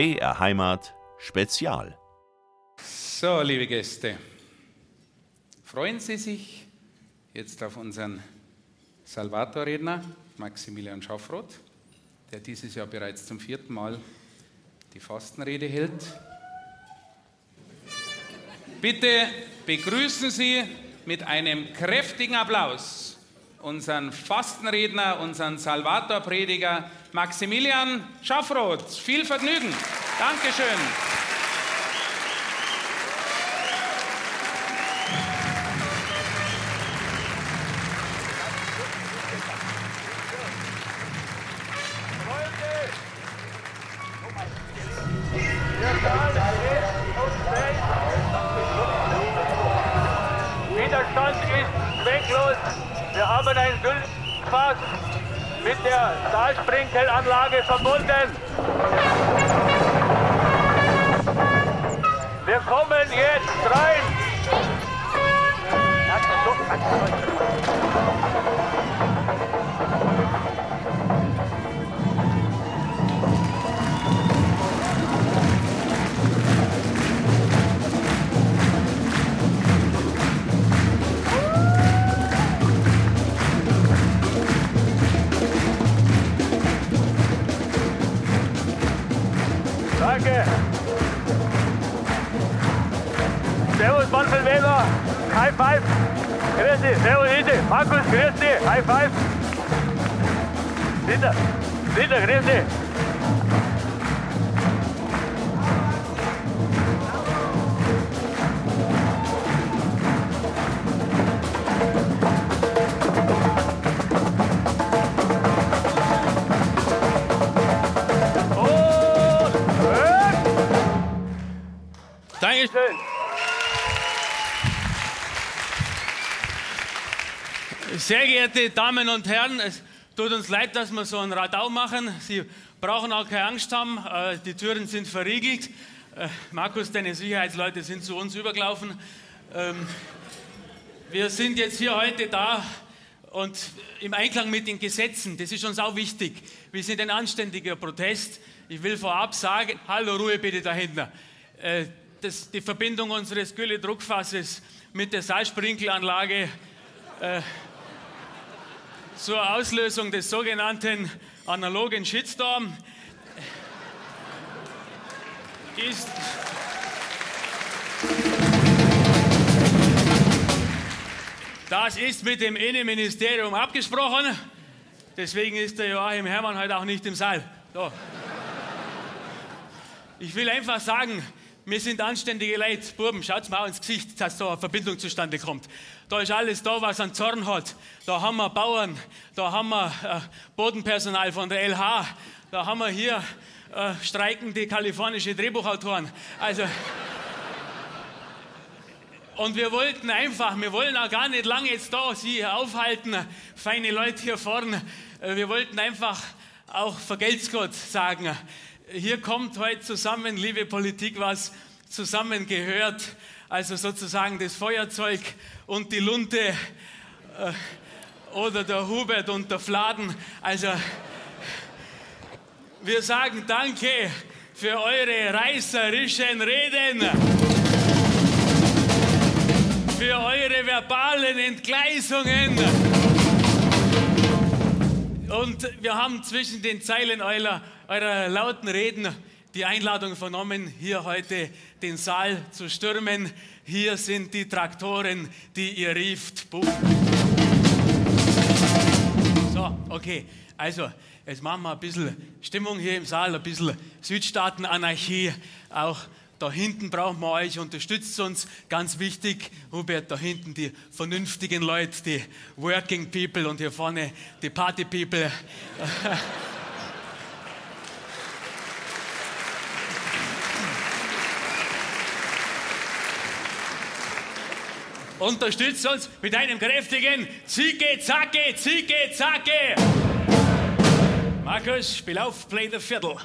BR Heimat Spezial. So, liebe Gäste, freuen Sie sich jetzt auf unseren Salvator-Redner Maximilian Schaffroth, der dieses Jahr bereits zum vierten Mal die Fastenrede hält. Bitte begrüßen Sie mit einem kräftigen Applaus unseren Fastenredner, unseren Salvator-Prediger Maximilian Schaffroth. Viel Vergnügen. Dankeschön. Sehr geehrte Damen und Herren, es tut uns leid, dass wir so einen Radau machen. Sie brauchen auch keine Angst haben, äh, die Türen sind verriegelt. Äh, Markus, deine Sicherheitsleute sind zu uns übergelaufen. Ähm, Wir sind jetzt hier heute da und im Einklang mit den Gesetzen, das ist uns auch wichtig. Wir sind ein anständiger Protest. Ich will vorab sagen, hallo Ruhe bitte da hinten. Äh, Das, die Verbindung unseres Gülle-Druckfasses mit der Salzsprinkelanlage zur Auslösung des sogenannten analogen Shitstorm ist. Das ist mit dem Innenministerium abgesprochen. Deswegen ist der Joachim Herrmann heute auch nicht im Saal. So. Ich will einfach sagen, wir sind anständige Leute. Buben, schaut mal ins Gesicht, dass da eine Verbindung zustande kommt. Da ist alles da, was an Zorn hat. Da haben wir Bauern, da haben wir äh, Bodenpersonal von der LH, da haben wir hier äh, streikende kalifornische Drehbuchautoren. Also, und wir wollten einfach, wir wollen auch gar nicht lange jetzt da Sie aufhalten, feine Leute hier vorne. Äh, Wir wollten einfach auch vergelt's Gott sagen. Hier kommt heute zusammen, liebe Politik, was zusammengehört. Also sozusagen das Feuerzeug und die Lunte äh, oder der Hubert und der Fladen. Also wir sagen Danke für eure reißerischen Reden für eure verbalen Entgleisungen. Und wir haben zwischen den Zeilen eurer, eurer lauten Reden die Einladung vernommen, hier heute den Saal zu stürmen. Hier sind die Traktoren, die ihr rieft. Buh. So, okay. Also, jetzt machen wir ein bisschen Stimmung hier im Saal, ein bisschen Südstaaten-Anarchie. Auch da hinten brauchen wir euch, unterstützt uns. Ganz wichtig, Hubert, da hinten die vernünftigen Leute, die Working People und hier vorne die Party People. Unterstützt uns mit einem kräftigen Zicke, Zacke, Zicke, Zacke. Markus, spiel auf, play the fiddle.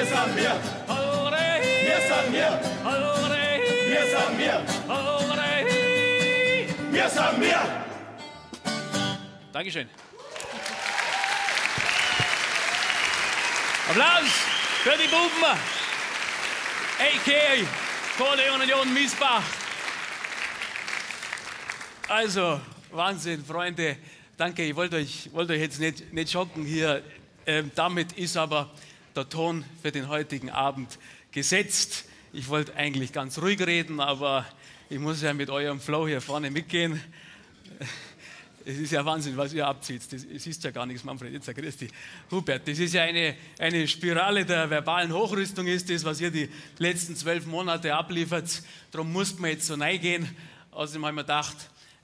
Wir sind wir. Wir sind wir. Wir sind wir. Wir sind wir. Dankeschön. Applaus für die Buben. A.K.A. Kohle Union Miesbach. Also, Wahnsinn, Freunde. Danke, ich wollte euch, wollte euch jetzt nicht, nicht schocken hier. Ähm, damit ist aber der Ton für den heutigen Abend gesetzt. Ich wollte eigentlich ganz ruhig reden, aber ich muss ja mit eurem Flow hier vorne mitgehen. Es ist ja Wahnsinn, was ihr abzieht. Es ist ja gar nichts, Manfred, jetzt Christi. Hubert, das ist ja eine, eine Spirale der verbalen Hochrüstung, ist das, was ihr die letzten zwölf Monate abliefert. Darum musste man jetzt so reingehen. Außerdem haben wir gedacht,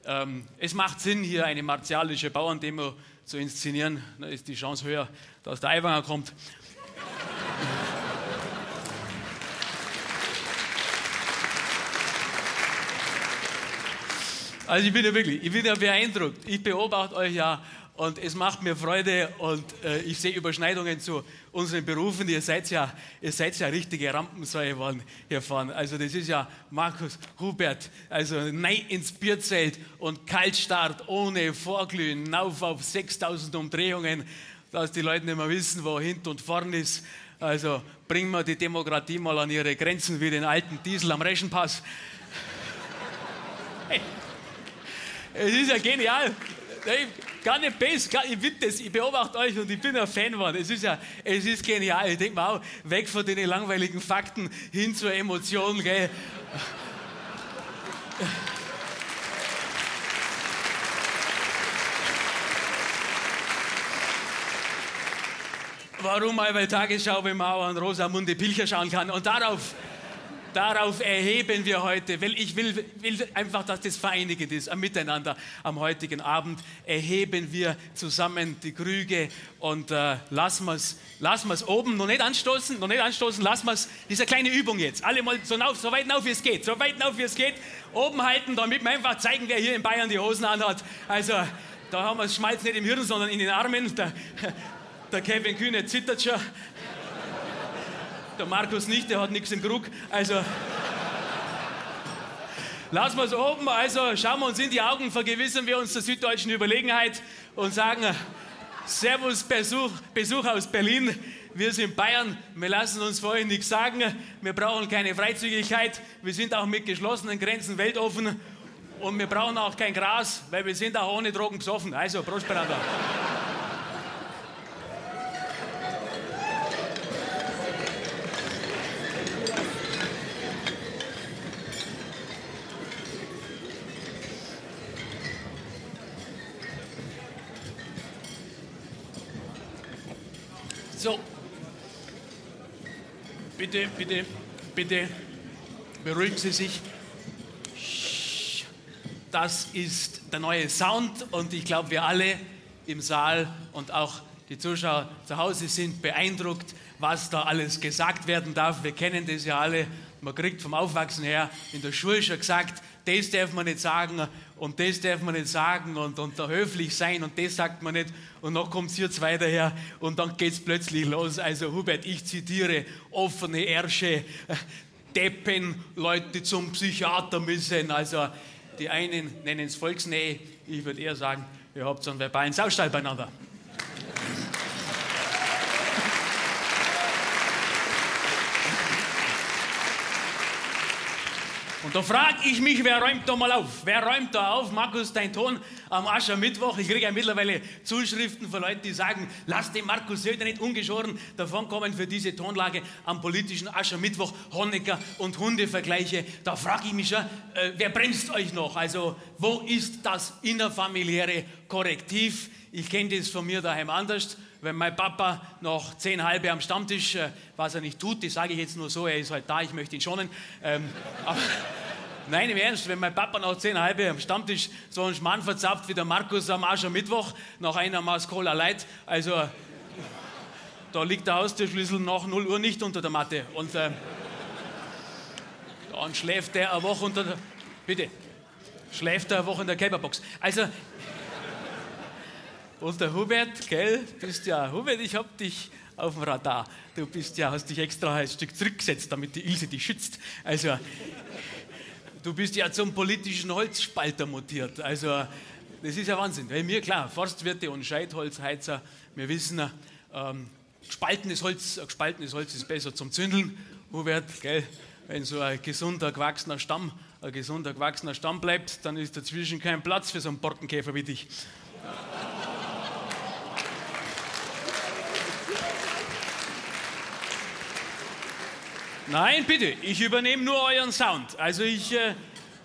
ähm, es macht Sinn, hier eine martialische Bauerndemo zu inszenieren. Da ist die Chance höher, dass der Aiwanger kommt. Also ich bin ja wirklich, ich bin ja beeindruckt. Ich beobachte euch ja und es macht mir Freude und äh, ich sehe Überschneidungen zu unseren Berufen. Ihr seid ja, ihr seid ja richtige Rampensäue geworden hier vorne. Also das ist ja Markus Hubert, also nein ins Bierzelt und Kaltstart ohne Vorglühen, auf auf 6000 Umdrehungen, dass die Leute nicht mehr wissen, wo hinten und vorn ist. Also bringen wir die Demokratie mal an ihre Grenzen wie den alten Diesel am Reschenpass. Hey. Es ist ja genial. Hey, gar nicht besser, gar, ich, das, ich beobachte euch und ich bin ein Fan geworden. Es ist ja, es ist genial. Ich denke mir auch, weg von den langweiligen Fakten hin zur Emotion, gell. Warum mal bei Tagesschau, man auch an Rosamunde Pilcher schauen kann und darauf darauf erheben wir heute, weil ich will, will, einfach, dass das vereinigend ist, ein Miteinander am heutigen Abend. Erheben wir zusammen die Krüge und äh, lassen wir es lassen oben, noch nicht anstoßen, noch nicht anstoßen, lassen wir es, diese kleine Übung jetzt, alle mal so, auf, so weit auf wie es geht, so weit auf wie es geht, oben halten, damit wir einfach zeigen, wer hier in Bayern die Hosen anhat. Also, da haben wir das Schmalz nicht im Hirn, sondern in den Armen. Der, der Kevin Kühne zittert schon. Der Markus nicht, der hat nichts im Krug. Also. Lassen wir es oben, also schauen wir uns in die Augen, vergewissern wir uns der süddeutschen Überlegenheit und sagen: Servus, Besuch, Besuch aus Berlin. Wir sind Bayern, wir lassen uns vorhin nichts sagen. Wir brauchen keine Freizügigkeit. Wir sind auch mit geschlossenen Grenzen weltoffen. Und wir brauchen auch kein Gras, weil wir sind auch ohne Drogen besoffen. Also, Prost, So. Bitte, bitte, bitte beruhigen Sie sich. Das ist der neue Sound und ich glaube, wir alle im Saal und auch die Zuschauer zu Hause sind beeindruckt, was da alles gesagt werden darf. Wir kennen das ja alle. Man kriegt vom Aufwachsen her in der Schule schon gesagt, das darf man nicht sagen und das darf man nicht sagen und, und da höflich sein und das sagt man nicht und noch kommt es hier zwei daher und dann geht es plötzlich los. Also Hubert, ich zitiere, offene Ärsche, Deppen, Leute, zum Psychiater müssen. Also die einen nennen es Volksnähe, ich würde eher sagen, ihr habt so einen verbalen Saustall beieinander. Und da frage ich mich, wer räumt da mal auf? Wer räumt da auf? Markus, dein Ton am Aschermittwoch. Ich kriege ja mittlerweile Zuschriften von Leuten, die sagen, lass den Markus Söder nicht ungeschoren davonkommen für diese Tonlage am politischen Aschermittwoch, Honecker und Hundevergleiche. Da frage ich mich schon, äh, wer bremst euch noch? Also, wo ist das innerfamiliäre Korrektiv? Ich kenne das von mir daheim anders wenn mein Papa noch zehn halbe am Stammtisch, äh, was er nicht tut, das sage ich jetzt nur so, er ist halt da, ich möchte ihn schonen. Ähm, aber, nein, im Ernst, wenn mein Papa noch zehn halbe am Stammtisch so einen Schmarrn verzapft wie der Markus am Aschermittwoch, nach einer Maß Cola Light, also da liegt der Haustürschlüssel nach 0 Uhr nicht unter der Matte. Und äh, dann schläft der eine Woche unter der. Bitte. Schläft er eine Woche in der Kälberbox. Also, und der Hubert, gell, bist ja, Hubert, ich hab dich auf dem Radar. Du bist ja, hast dich extra ein Stück zurückgesetzt, damit die Ilse dich schützt. Also, du bist ja zum politischen Holzspalter mutiert. Also, das ist ja Wahnsinn. Weil mir, klar, Forstwirte und Scheitholzheizer, wir wissen, ähm, gespaltenes, Holz, gespaltenes Holz ist besser zum Zündeln. Hubert, gell, wenn so ein gesunder, gewachsener Stamm, ein gesunder, gewachsener Stamm bleibt, dann ist dazwischen kein Platz für so einen Borkenkäfer wie dich. Nein, bitte, ich übernehme nur euren Sound. Also ich, äh,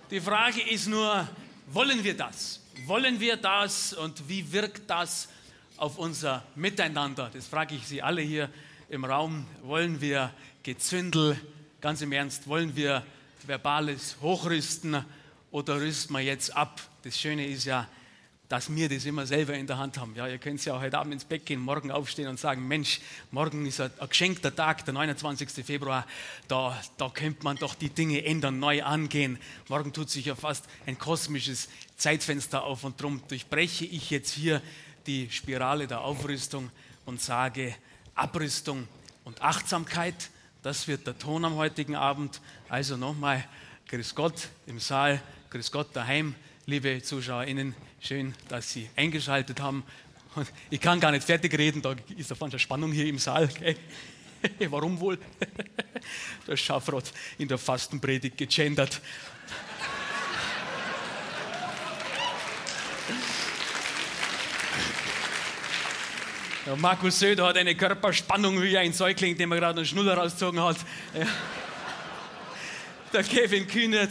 die Frage ist nur, wollen wir das? Wollen wir das und wie wirkt das auf unser Miteinander? Das frage ich Sie alle hier im Raum. Wollen wir Gezündel, ganz im Ernst, wollen wir verbales Hochrüsten oder rüsten wir jetzt ab? Das Schöne ist ja, dass wir das immer selber in der Hand haben. Ja, ihr könnt ja heute Abend ins Bett gehen, morgen aufstehen und sagen, Mensch, morgen ist ein, geschenkter Tag, der 29. Februar, da, da könnte man doch die Dinge ändern, neu angehen. Morgen tut sich ja fast ein kosmisches Zeitfenster auf und darum durchbreche ich jetzt hier die Spirale der Aufrüstung und sage Abrüstung und Achtsamkeit. Das wird der Ton am heutigen Abend. Also nochmal, Grüß Gott im Saal, Grüß Gott daheim, liebe ZuschauerInnen. Schön, dass Sie eingeschaltet haben. Ich kann gar nicht fertig reden, da ist auf eine Spannung hier im Saal. Okay? Warum wohl? Der Schafrot in der Fastenpredigt gegendert. Der Markus Söder hat eine Körperspannung wie ein Säugling, dem er gerade einen Schnuller rausgezogen hat. Der Kevin Kühnert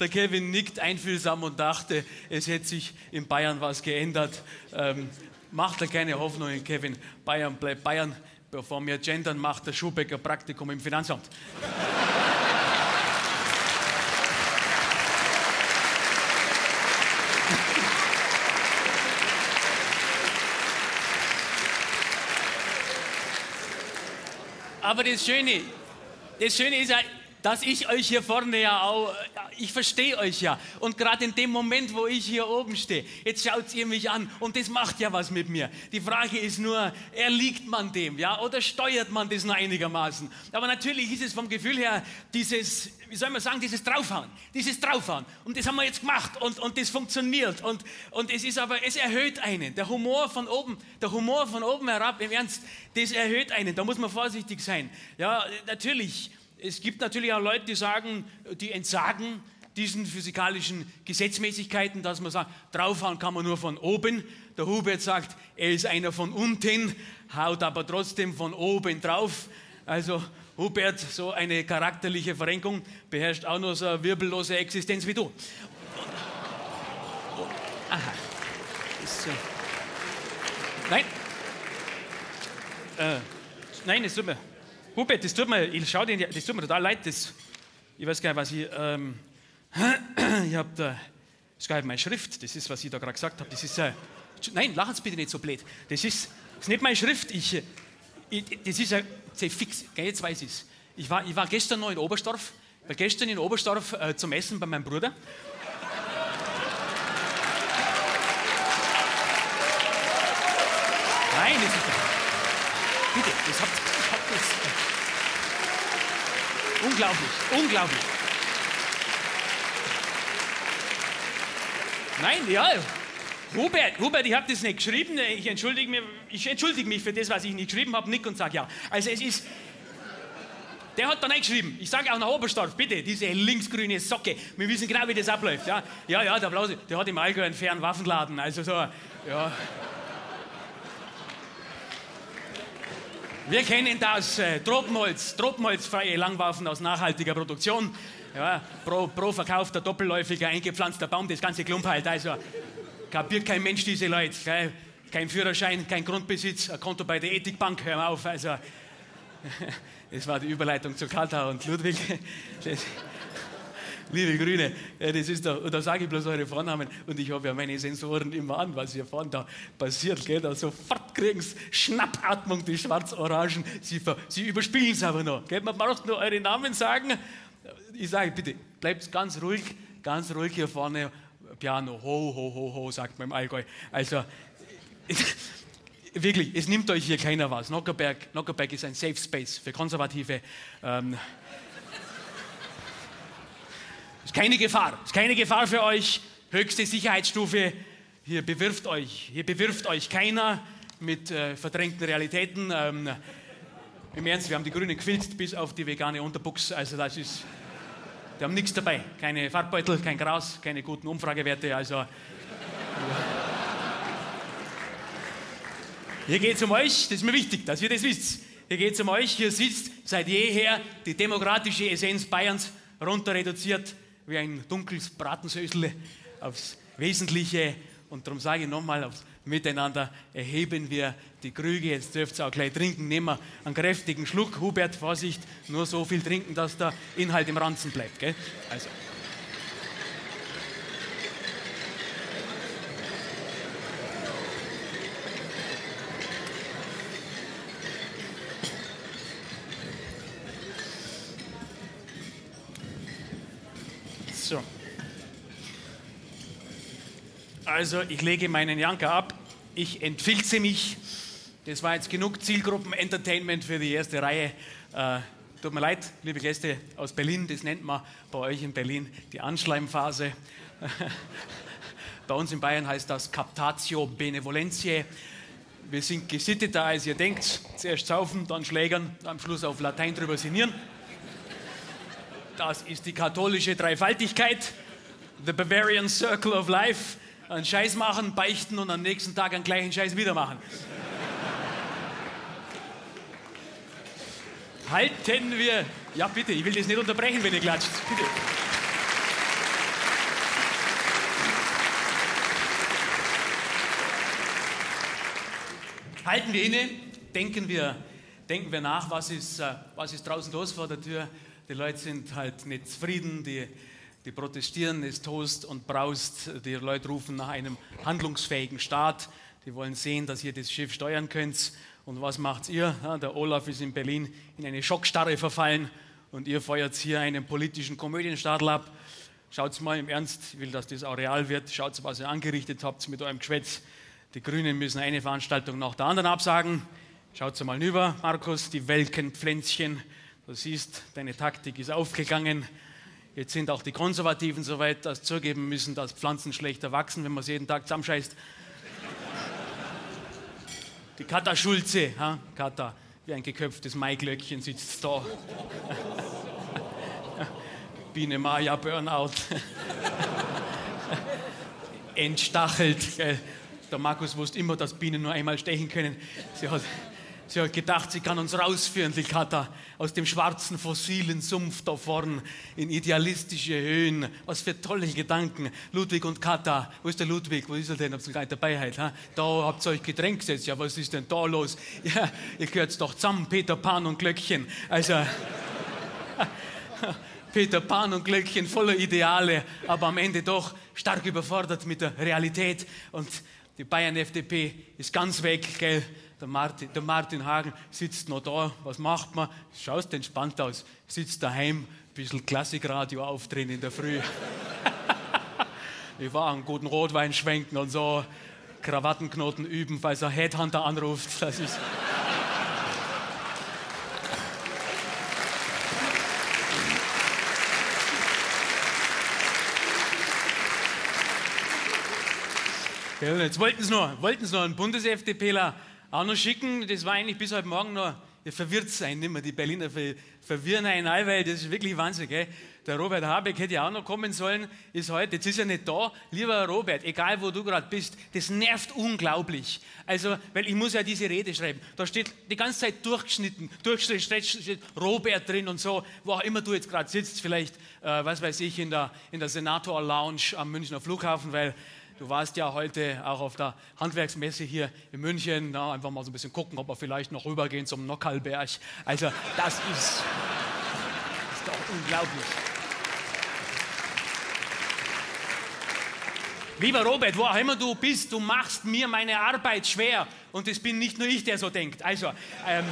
der Kevin nickt einfühlsam und dachte, es hätte sich in Bayern was geändert. Ähm, macht er keine Hoffnung, Kevin. Bayern bleibt Bayern. Bevor wir gendern, macht der Schubecker Praktikum im Finanzamt. Aber das Schöne, das Schöne ist ja, dass ich euch hier vorne ja auch, ich verstehe euch ja. Und gerade in dem Moment, wo ich hier oben stehe, jetzt schaut ihr mich an und das macht ja was mit mir. Die Frage ist nur, erliegt man dem, ja, oder steuert man das nur einigermaßen? Aber natürlich ist es vom Gefühl her dieses, wie soll man sagen, dieses Draufhauen, dieses Draufhauen. Und das haben wir jetzt gemacht und, und das funktioniert. Und, und es ist aber, es erhöht einen. Der Humor von oben, der Humor von oben herab, im Ernst, das erhöht einen. Da muss man vorsichtig sein. Ja, natürlich es gibt natürlich auch Leute, die sagen, die entsagen diesen physikalischen Gesetzmäßigkeiten, dass man sagt, draufhauen kann man nur von oben. Der Hubert sagt, er ist einer von unten, haut aber trotzdem von oben drauf. Also Hubert, so eine charakterliche Verrenkung, beherrscht auch nur so eine wirbellose Existenz wie du. Aha. So. Nein. Äh, nein, tut mir Hubert, das tut mir, ich schau den, das tut mir total leid. Das, ich weiß gar nicht, was ich. Ähm, ich habe da. Das ist gar nicht meine Schrift. Das ist, was ich da gerade gesagt habe. Das ist. Äh, nein, lachen Sie bitte nicht so blöd. Das ist, das ist nicht meine Schrift. Ich, ich, das ist ein fix. Jetzt weiß ich es. Ich war, ich war gestern noch in Oberstdorf. War gestern in Oberstdorf äh, zum Essen bei meinem Bruder. Nein, das ist. Bitte, das habt ihr. Unglaublich, unglaublich. Nein, ja. Hubert, Hubert, ich habe das nicht geschrieben. Ich entschuldige, mich, ich entschuldige mich für das, was ich nicht geschrieben habe. Nick und sage ja. Also es ist, Der hat dann eingeschrieben, ich sage auch nach Oberstdorf, bitte, diese linksgrüne Socke, wir wissen genau, wie das abläuft. Ja, ja, ja der Blause, der hat im Allgäu einen fairen Waffenladen, also so, ja. Wir kennen das äh, Tropenholz, tropenholzfreie Langwaffen aus nachhaltiger Produktion. Ja, pro, pro verkaufter doppelläufiger eingepflanzter Baum, das ganze Klump halt. Also kapiert kein Mensch diese Leute. Gell? Kein Führerschein, kein Grundbesitz, ein Konto bei der Ethikbank, hör mal auf. Also, das war die Überleitung zu Kata und Ludwig. Das, liebe Grüne, das ist da, da sage ich bloß eure Vornamen und ich habe ja meine Sensoren immer an, was hier vorne da passiert. Gell? Da sofort kriegen sie Schnappatmung, die Schwarz-Orangen. Sie, sie überspielen es aber noch. Gell? Man braucht nur eure Namen sagen. Ich sage bitte, bleibt ganz ruhig, ganz ruhig hier vorne. Piano, ho, ho, ho, ho, sagt man im Allgäu. Also, wirklich, es nimmt euch hier keiner was. Nockerberg, Nockerberg ist ein Safe Space für Konservative. Ähm, ist keine Gefahr, ist keine Gefahr für euch. Höchste Sicherheitsstufe. Hier bewirft euch, hier bewirft euch keiner mit äh, verdrängten Realitäten. Ähm, Im Ernst, wir haben die Grünen gefilzt bis auf die vegane Unterbuchs. Also das ist, die haben nichts dabei. Keine Farbbeutel, kein Gras, keine guten Umfragewerte. Also hier geht es um euch. Das ist mir wichtig, dass ihr das wisst. Hier geht es um euch. Hier sitzt seit jeher die demokratische Essenz Bayerns runter reduziert wie ein dunkles Bratensösle aufs Wesentliche. Und darum sage ich nochmal, Miteinander erheben wir die Krüge. Jetzt dürft ihr auch gleich trinken. Nehmen wir einen kräftigen Schluck. Hubert, Vorsicht, nur so viel trinken, dass der Inhalt im Ranzen bleibt. Gell? Also. So. Also, ich lege meinen Janker ab, ich entfilze mich. Das war jetzt genug Zielgruppen-Entertainment für die erste Reihe. Äh, tut mir leid, liebe Gäste aus Berlin, das nennt man bei euch in Berlin die Anschleimphase. bei uns in Bayern heißt das Captatio Benevolentiae. Wir sind gesitteter, als ihr denkt. Zuerst saufen, dann schlägern, am Schluss auf Latein drüber sinnieren. Das ist die katholische Dreifaltigkeit, the Bavarian Circle of Life. Einen Scheiß machen, beichten und am nächsten Tag einen gleichen Scheiß wieder machen. Halten wir. Ja, bitte, ich will das nicht unterbrechen, wenn ihr klatscht. Bitte. Halten wir inne, denken wir, denken wir nach, was ist, äh, was ist draußen los vor der Tür. Die Leute sind halt nicht zufrieden, die, die protestieren, es tost und braust. Die Leute rufen nach einem handlungsfähigen Staat. Die wollen sehen, dass ihr das Schiff steuern könnt. Und was macht ihr? Der Olaf ist in Berlin in eine Schockstarre verfallen und ihr feuert hier einen politischen Komödienstadel ab. Schaut mal im Ernst, ich will, dass das auch real wird. Schaut, was ihr angerichtet habt mit eurem Geschwätz. Die Grünen müssen eine Veranstaltung nach der anderen absagen. Schaut mal rüber, Markus, die welken Pflänzchen. Du siehst, deine Taktik ist aufgegangen. Jetzt sind auch die Konservativen so weit, dass zugeben müssen, dass Pflanzen schlechter wachsen, wenn man sie jeden Tag zusammenscheißt. Die Kata Schulze, ha? Kata, wie ein geköpftes Maiglöckchen sitzt da. Biene Maya Burnout. Entstachelt. Der Markus wusste immer, dass Bienen nur einmal stechen können. Sie hat, sie hat gedacht, sie kann uns rausführen, die Kata, aus dem schwarzen fossilen Sumpf da vorn in idealistische Höhen. Was für tolle Gedanken. Ludwig und Kata. Wo ist der Ludwig? Wo ist er denn? Habt ihr dabei heute? Ha? Da habt ihr euch Getränk gesetzt. Ja, was ist denn da los? Ja, ihr gehört doch zusammen, Peter Pan und Glöckchen. Also. Peter Pan und Glöckchen voller Ideale, aber am Ende doch stark überfordert mit der Realität. Und die Bayern-FDP ist ganz weg, gell? Der Martin, der Martin Hagen sitzt noch da. Was macht man? Schaust entspannt aus. Sitzt daheim, ein bisschen Klassikradio aufdrehen in der Früh. ich war einen guten Rotwein schwenken und so. Krawattenknoten üben, falls er Headhunter anruft. Das ist. Jetzt wollten sie sie noch einen Bundes-FDPler auch noch schicken. Das war eigentlich bis heute Morgen noch verwirrt sein, mehr. Die Berliner ver verwirren einen all, weil das ist wirklich Wahnsinn. Gell? Der Robert Habeck hätte ja auch noch kommen sollen, ist heute, jetzt ist er nicht da. Lieber Robert, egal wo du gerade bist, das nervt unglaublich. Also, weil ich muss ja diese Rede schreiben. Da steht die ganze Zeit durchgeschnitten, durchgeschnitten, steht Robert drin und so, wo auch immer du jetzt gerade sitzt, vielleicht, äh, was weiß ich, in der, in der Senator Lounge am Münchner Flughafen, weil Du warst ja heute auch auf der Handwerksmesse hier in München. Na, einfach mal so ein bisschen gucken, ob wir vielleicht noch rübergehen zum Nockalberg. Also, das ist, ist doch unglaublich. Lieber Robert, wo auch immer du bist, du machst mir meine Arbeit schwer. Und es bin nicht nur ich, der so denkt. Also, ähm,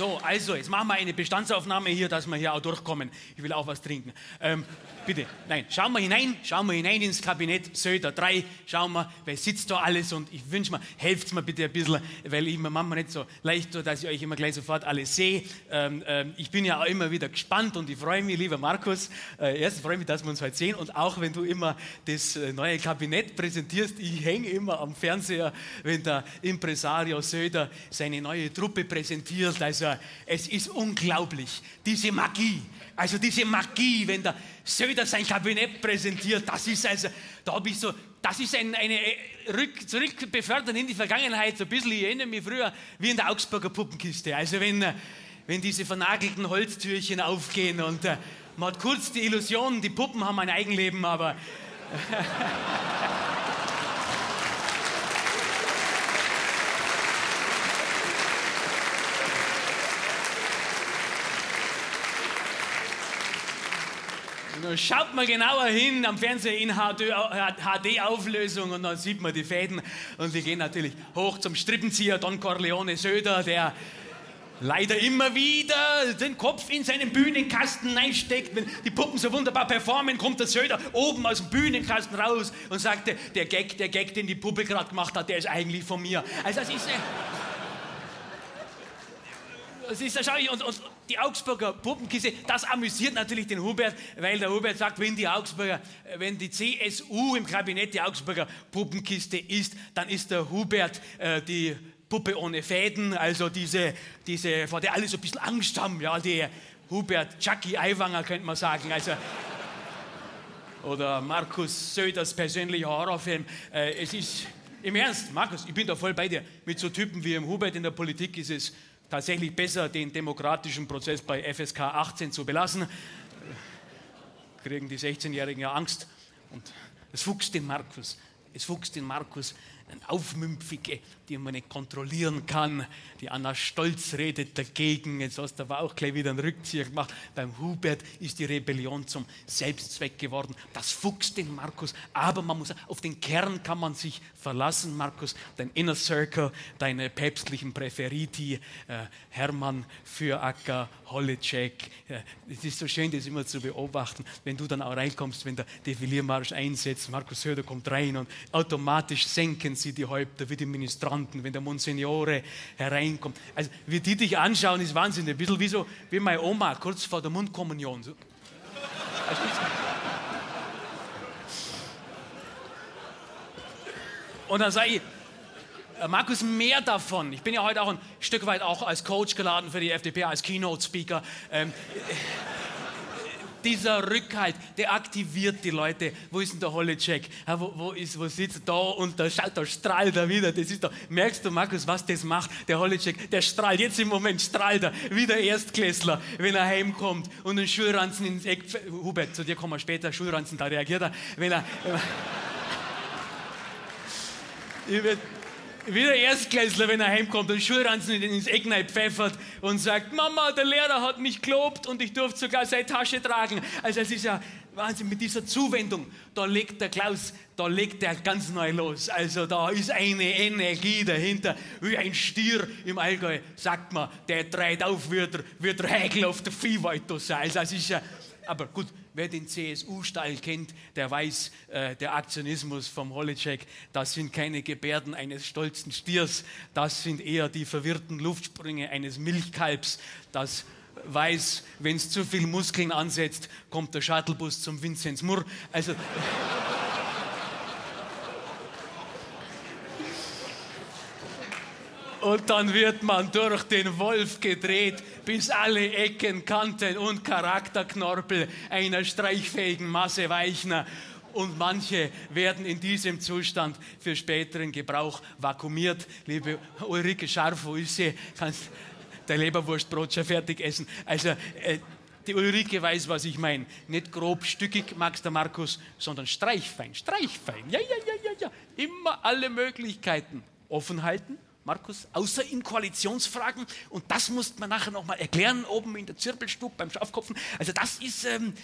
So, also, jetzt machen wir eine Bestandsaufnahme hier, dass wir hier auch durchkommen. Ich will auch was trinken. Ähm, bitte, nein, schauen wir hinein, schauen wir hinein ins Kabinett Söder 3, schauen wir, wer sitzt da alles und ich wünsche mir, helft mir bitte ein bisschen, weil ich mir manchmal nicht so leicht so, dass ich euch immer gleich sofort alles sehe. Ähm, ähm, ich bin ja auch immer wieder gespannt und ich freue mich, lieber Markus, äh, erstens freue ich mich, dass wir uns heute sehen und auch wenn du immer das äh, neue Kabinett präsentierst, ich hänge immer am Fernseher, wenn der Impresario Söder seine neue Truppe präsentiert, also es ist unglaublich, diese Magie, also diese Magie, wenn der Söder sein Kabinett präsentiert, das ist also, da habe ich so, das ist ein, eine äh, Rück, Zurückbefördern in die Vergangenheit, so ein bisschen, ich erinnere mich früher, wie in der Augsburger Puppenkiste. Also wenn, äh, wenn diese vernagelten Holztürchen aufgehen und uh, man hat kurz die Illusion, die Puppen haben ein Eigenleben, aber... schaut man genauer hin am Fernseher in HD-Auflösung und dann sieht man die Fäden und die gehen natürlich hoch zum Strippenzieher Don Corleone Söder, der leider immer wieder den Kopf in seinen Bühnenkasten einsteckt. Wenn die Puppen so wunderbar performen, kommt der Söder oben aus dem Bühnenkasten raus und sagt, der Gag, der Gag, den die Puppe gerade gemacht hat, der ist eigentlich von mir. Also das ist... Äh, das ist erstaunlich. Und, und die Augsburger Puppenkiste, das amüsiert natürlich den Hubert, weil der Hubert sagt, wenn die Augsburger, wenn die CSU im Kabinett die Augsburger Puppenkiste ist, dann ist der Hubert äh, die Puppe ohne Fäden, also diese, diese, vor der alle so ein bisschen Angst haben, ja, die Hubert Chucky Aiwanger könnte man sagen, also oder Markus Söders persönlicher Horrorfilm. Äh, es ist im Ernst, Markus, ich bin da voll bei dir. Mit so Typen wie im Hubert in der Politik ist es tatsächlich besser, den demokratischen Prozess bei FSK 18 zu belassen. Kriegen die 16-Jährigen ja Angst. Und es fuchst den Markus. Es fuchst den Markus eine Aufmümpfige, die man nicht kontrollieren kann. Die Anna Stolz redet dagegen. Jetzt hast du aber auch gleich wieder einen Rückzieher gemacht. Beim Hubert ist die Rebellion zum Selbstzweck geworden. Das fuchst den Markus. Aber man muss, auf den Kern kann man sich verlassen, Markus. Dein Inner Circle, deine päpstlichen Präferiti, äh, Hermann Füracker, Holleczek. Äh, es ist so schön, das immer zu beobachten. Wenn du dann auch reinkommst, wenn der Defiliermarsch einsetzt, Markus Söder kommt rein und automatisch senken sie die Häupter wie die Ministranten, wenn der Monsignore hereinkommt. Also, wie die dich anschauen, ist Wahnsinn. Ein bisschen wie so, wie meine Oma kurz vor der Mundkommunion. So. Und dann sage ich, äh, Markus, mehr davon. Ich bin ja heute auch ein Stück weit auch als Coach geladen für die FDP, als Keynote-Speaker. Ähm, dieser Rückhalt, der aktiviert die Leute. Wo ist denn der Holleczek? Ja, wo, wo, ist, wo sitzt da und da schaut, da strahlt er wieder. Das ist da. Merkst du, Markus, was das macht? Der Holleczek, der strahlt. Jetzt im Moment strahlt er wie der Erstklässler, wenn er heimkommt und einen Schulranzen ins Eck. Hubert, zu dir kommen wir später. Schulranzen, da reagiert er. Wenn er. wie der Erstklässler, wenn er heimkommt und Schulranzen ins Eck pfeffert und sagt, Mama, der Lehrer hat mich gelobt und ich durfte sogar seine Tasche tragen. Also es ist ja Wahnsinn mit dieser Zuwendung. Da legt der Klaus, da legt er ganz neu los. Also da ist eine Energie dahinter, wie ein Stier im Allgäu, sagt man, der dreht auf, wie der Hegel auf der Viehwald. Also es ist ja, aber gut, Wer den CSU-Stall kennt, der weiß, äh, der Aktionismus vom Holicek, das sind keine Gebärden eines stolzen Stiers, das sind eher die verwirrten Luftsprünge eines Milchkalbs, das weiß, wenn es zu viel Muskeln ansetzt, kommt der Shuttlebus zum Vinzenz Murr. Also. Und dann wird man durch den Wolf gedreht, bis alle Ecken, Kanten und Charakterknorpel einer streichfähigen Masse weichen. Und manche werden in diesem Zustand für späteren Gebrauch vakuumiert. Liebe Ulrike Scharf, wo ist sie? Kannst der Leberwurstbrot schon fertig essen. Also, äh, die Ulrike weiß, was ich meine. Nicht grob stückig, Max der Markus, sondern streichfein, streichfein. Ja, ja, ja, ja, ja. Immer alle Möglichkeiten offen halten Markus, außer in Koalitionsfragen. Und das muss man nachher nochmal erklären, oben in der Zirbelstube beim Schafkopfen. Also das ist, ähm,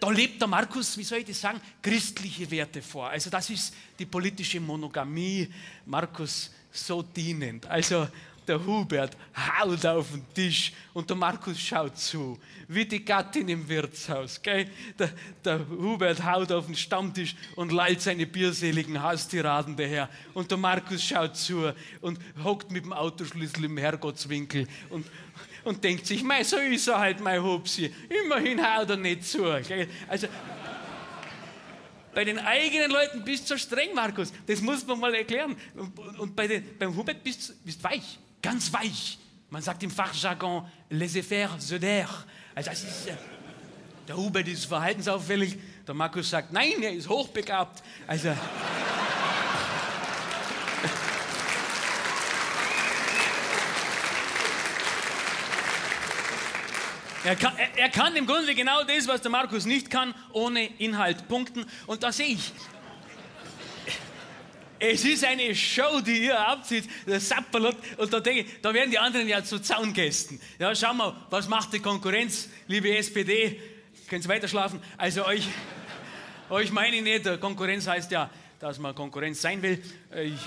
da lebt der Markus, wie soll ich das sagen, christliche Werte vor. Also das ist die politische Monogamie, Markus, so dienend. Also der Hubert haut auf den Tisch und der Markus schaut zu, wie die Gattin im Wirtshaus. Gell? Der, der Hubert haut auf den Stammtisch und lallt seine bierseligen Haustiraden daher. Und der Markus schaut zu und hockt mit dem Autoschlüssel im Herrgottswinkel und, und denkt sich, mei, so ist er halt, mein Hupsi. Immerhin haut er nicht zu. Gell? Also, bei den eigenen Leuten bist du so streng, Markus. Das muss man mal erklären. Und, und bei den, beim Hubert bist du weich ganz weich. Man sagt im Fachjargon laissez-faire, the der. Also das ist, äh, der Hubert ist verhaltensauffällig, der Markus sagt, nein, er ist hochbegabt. Also. Er kann, er, er kann, im Grunde genau das, was der Markus nicht kann, ohne Inhalt punkten. Und da sehe ich, es ist eine Show, die ihr abzieht, der Sapperlot, und da denke ich, da werden die anderen ja zu Zaungästen. Ja, schau mal, was macht die Konkurrenz, liebe SPD? Könnt ihr weiter schlafen? Also euch, euch meine ich nicht, Konkurrenz heißt ja, dass man Konkurrenz sein will. Ich,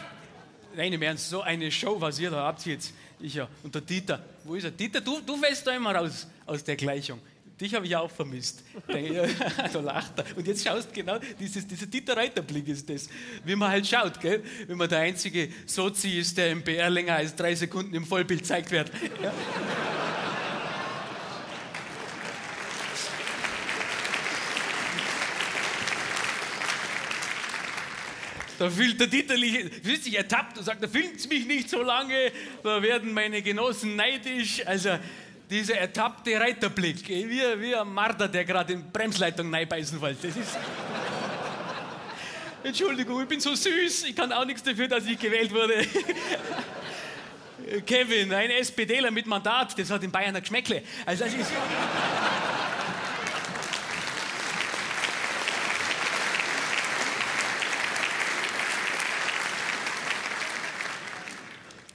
nein, im Ernst, so eine Show, was ihr da abzieht. Ich ja, und der Dieter, wo ist er? Dieter, du, du fällst da immer raus aus der Gleichung. Dich habe ich auch vermisst. da lacht er. Und jetzt schaust genau, dieses, dieser Dieter Reiterblick ist das. Wie man halt schaut, gell? wenn man der einzige Sozi ist, der im BR länger als drei Sekunden im Vollbild zeigt wird. Ja? Da fühlt der Dieter fühlt sich ertappt und sagt, da filmt mich nicht so lange, da werden meine Genossen neidisch. Also dieser ertappte Reiterblick, wie, wie ein Marder, der gerade in Bremsleitung reinbeißen wollte. Das ist Entschuldigung, ich bin so süß, ich kann auch nichts dafür, dass ich gewählt wurde. Kevin, ein SPDler mit Mandat, das hat in Bayern ein Geschmäckle. Also das ist...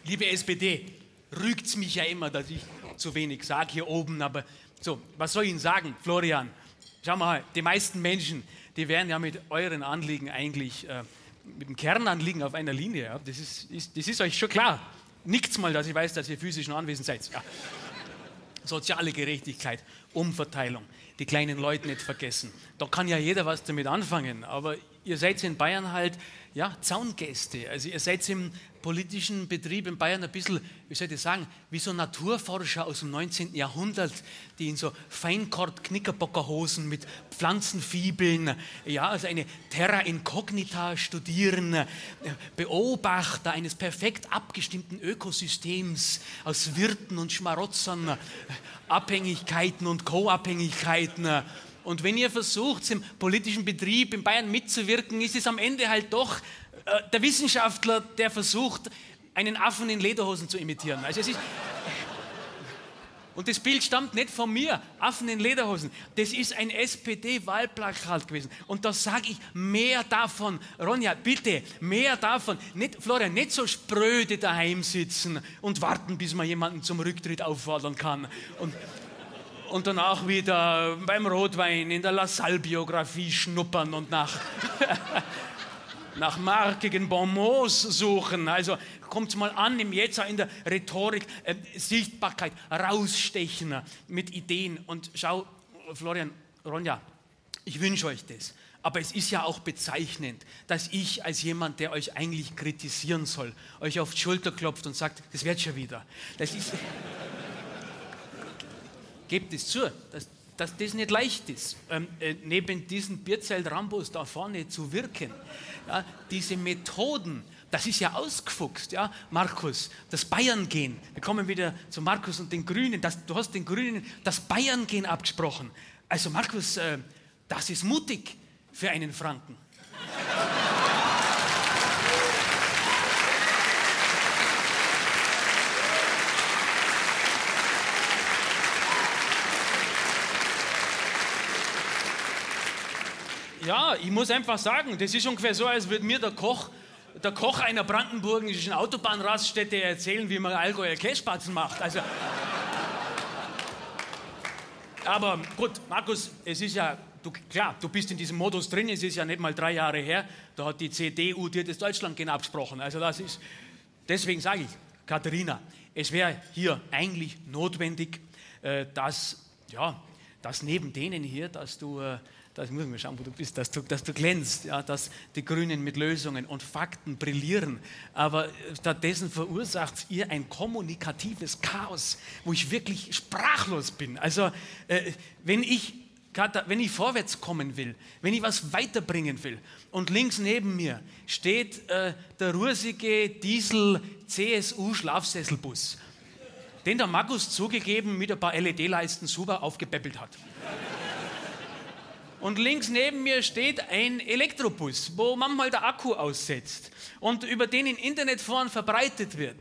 Liebe SPD, rügt mich ja immer, dass ich zu wenig sage hier oben, aber so, was soll ich Ihnen sagen, Florian? Schau mal, die meisten Menschen, die wären ja mit euren Anliegen eigentlich, äh, mit dem Kernanliegen auf einer Linie. Ja? Das, ist, ist, das ist euch schon klar. Nickt's mal, dass ich weiß, dass ihr physisch noch anwesend seid. Ja. Soziale Gerechtigkeit, Umverteilung, die kleinen Leute nicht vergessen. Da kann ja jeder was damit anfangen, aber ihr seid in Bayern halt ja, Zaungäste. Also ihr seid im politischen Betrieb in Bayern ein bisschen, wie soll ich sagen, wie so Naturforscher aus dem 19. Jahrhundert, die in so Feinkord-Knickerbockerhosen mit Pflanzenfibeln, ja, also eine Terra Incognita studieren, Beobachter eines perfekt abgestimmten Ökosystems aus Wirten und Schmarotzern, Abhängigkeiten und Co-Abhängigkeiten und wenn ihr versucht, im politischen Betrieb in Bayern mitzuwirken, ist es am Ende halt doch äh, der Wissenschaftler, der versucht, einen Affen in Lederhosen zu imitieren. Also es ist, und das Bild stammt nicht von mir, Affen in Lederhosen. Das ist ein SPD-Wahlplakat gewesen. Und da sage ich mehr davon. Ronja, bitte, mehr davon. Nicht, Florian, nicht so spröde daheim sitzen und warten, bis man jemanden zum Rücktritt auffordern kann. Und, und danach wieder beim Rotwein in der LaSalle-Biografie schnuppern und nach, nach markigen Bonmots suchen. Also kommt mal an im Jetzt, in der Rhetorik, äh, Sichtbarkeit, rausstechen mit Ideen. Und schau, Florian, Ronja, ich wünsche euch das. Aber es ist ja auch bezeichnend, dass ich als jemand, der euch eigentlich kritisieren soll, euch auf die Schulter klopft und sagt, das wird schon wieder. Das ist gebt es zu, dass, dass das nicht leicht ist, ähm, äh, neben diesen Bierzelt-Rambos da vorne zu wirken. Ja, diese Methoden, das ist ja ausgefuchst, ja, Markus, das Bayern-Gehen. Wir kommen wieder zu Markus und den Grünen. Das, du hast den Grünen das Bayern-Gehen abgesprochen. Also Markus, äh, das ist mutig für einen Franken. Ja, ich muss einfach sagen, das ist ungefähr so, als würde mir der Koch, der Koch einer brandenburgischen Autobahnraststätte erzählen, wie man Allgäuer Kässpatzen macht. Also, aber gut, Markus, es ist ja, du, klar, du bist in diesem Modus drin, es ist ja nicht mal drei Jahre her, da hat die CDU dir das Deutschland abgesprochen. Also das ist, deswegen sage ich, Katharina, es wäre hier eigentlich notwendig, äh, dass, ja, dass neben denen hier, dass du äh, das muss man schauen, wo du bist, dass du, dass du glänzt, ja, dass die Grünen mit Lösungen und Fakten brillieren. Aber stattdessen verursacht ihr ein kommunikatives Chaos, wo ich wirklich sprachlos bin. Also, äh, wenn ich wenn ich vorwärts kommen will, wenn ich was weiterbringen will und links neben mir steht äh, der russige Diesel-CSU-Schlafsesselbus, den der Markus zugegeben mit ein paar LED-Leisten super aufgepäppelt hat. Und links neben mir steht ein Elektrobus, wo manchmal der Akku aussetzt und über den in Internetforen verbreitet wird,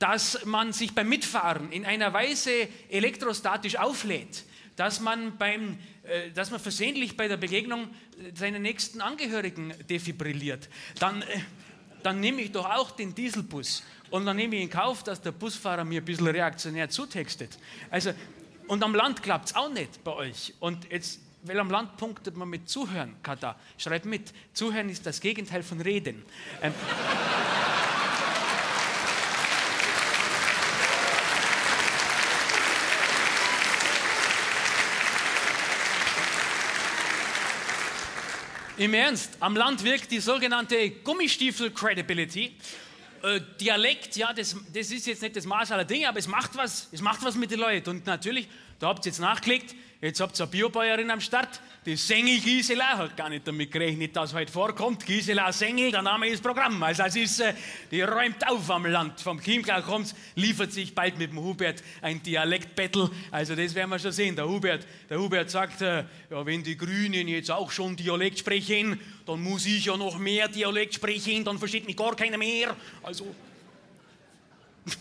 dass man sich beim Mitfahren in einer Weise elektrostatisch auflädt, dass man, beim, äh, dass man versehentlich bei der Begegnung äh, seinen nächsten Angehörigen defibrilliert. Dann, äh, dann nehme ich doch auch den Dieselbus und dann nehme ich in Kauf, dass der Busfahrer mir ein bisschen reaktionär zutextet. Also, und am Land klappt es auch nicht bei euch. Und jetzt weil am Land punktet man mit Zuhören, Kata. Schreib mit. Zuhören ist das Gegenteil von Reden. Ähm, Im Ernst, am Land wirkt die sogenannte Gummistiefel-Credibility. Äh, Dialekt, ja, das, das ist jetzt nicht das Maß aller Dinge, aber es macht was, es macht was mit den Leuten. Und natürlich, da habt ihr jetzt nachgelegt, Jetzt habt ihr eine Biobäuerin am Start, die Sengel Gisela, hat gar nicht damit gerechnet, dass heute vorkommt. Gisela Sengel, der Name ist Programm. Also es ist, äh, die räumt auf am Land. Vom Chiemgau kommt liefert sich bald mit dem Hubert ein Dialektbattle. Also das werden wir schon sehen. Der Hubert, der Hubert sagt, äh, ja, wenn die Grünen jetzt auch schon Dialekt sprechen, dann muss ich ja noch mehr Dialekt sprechen, dann versteht mich gar keiner mehr. Also,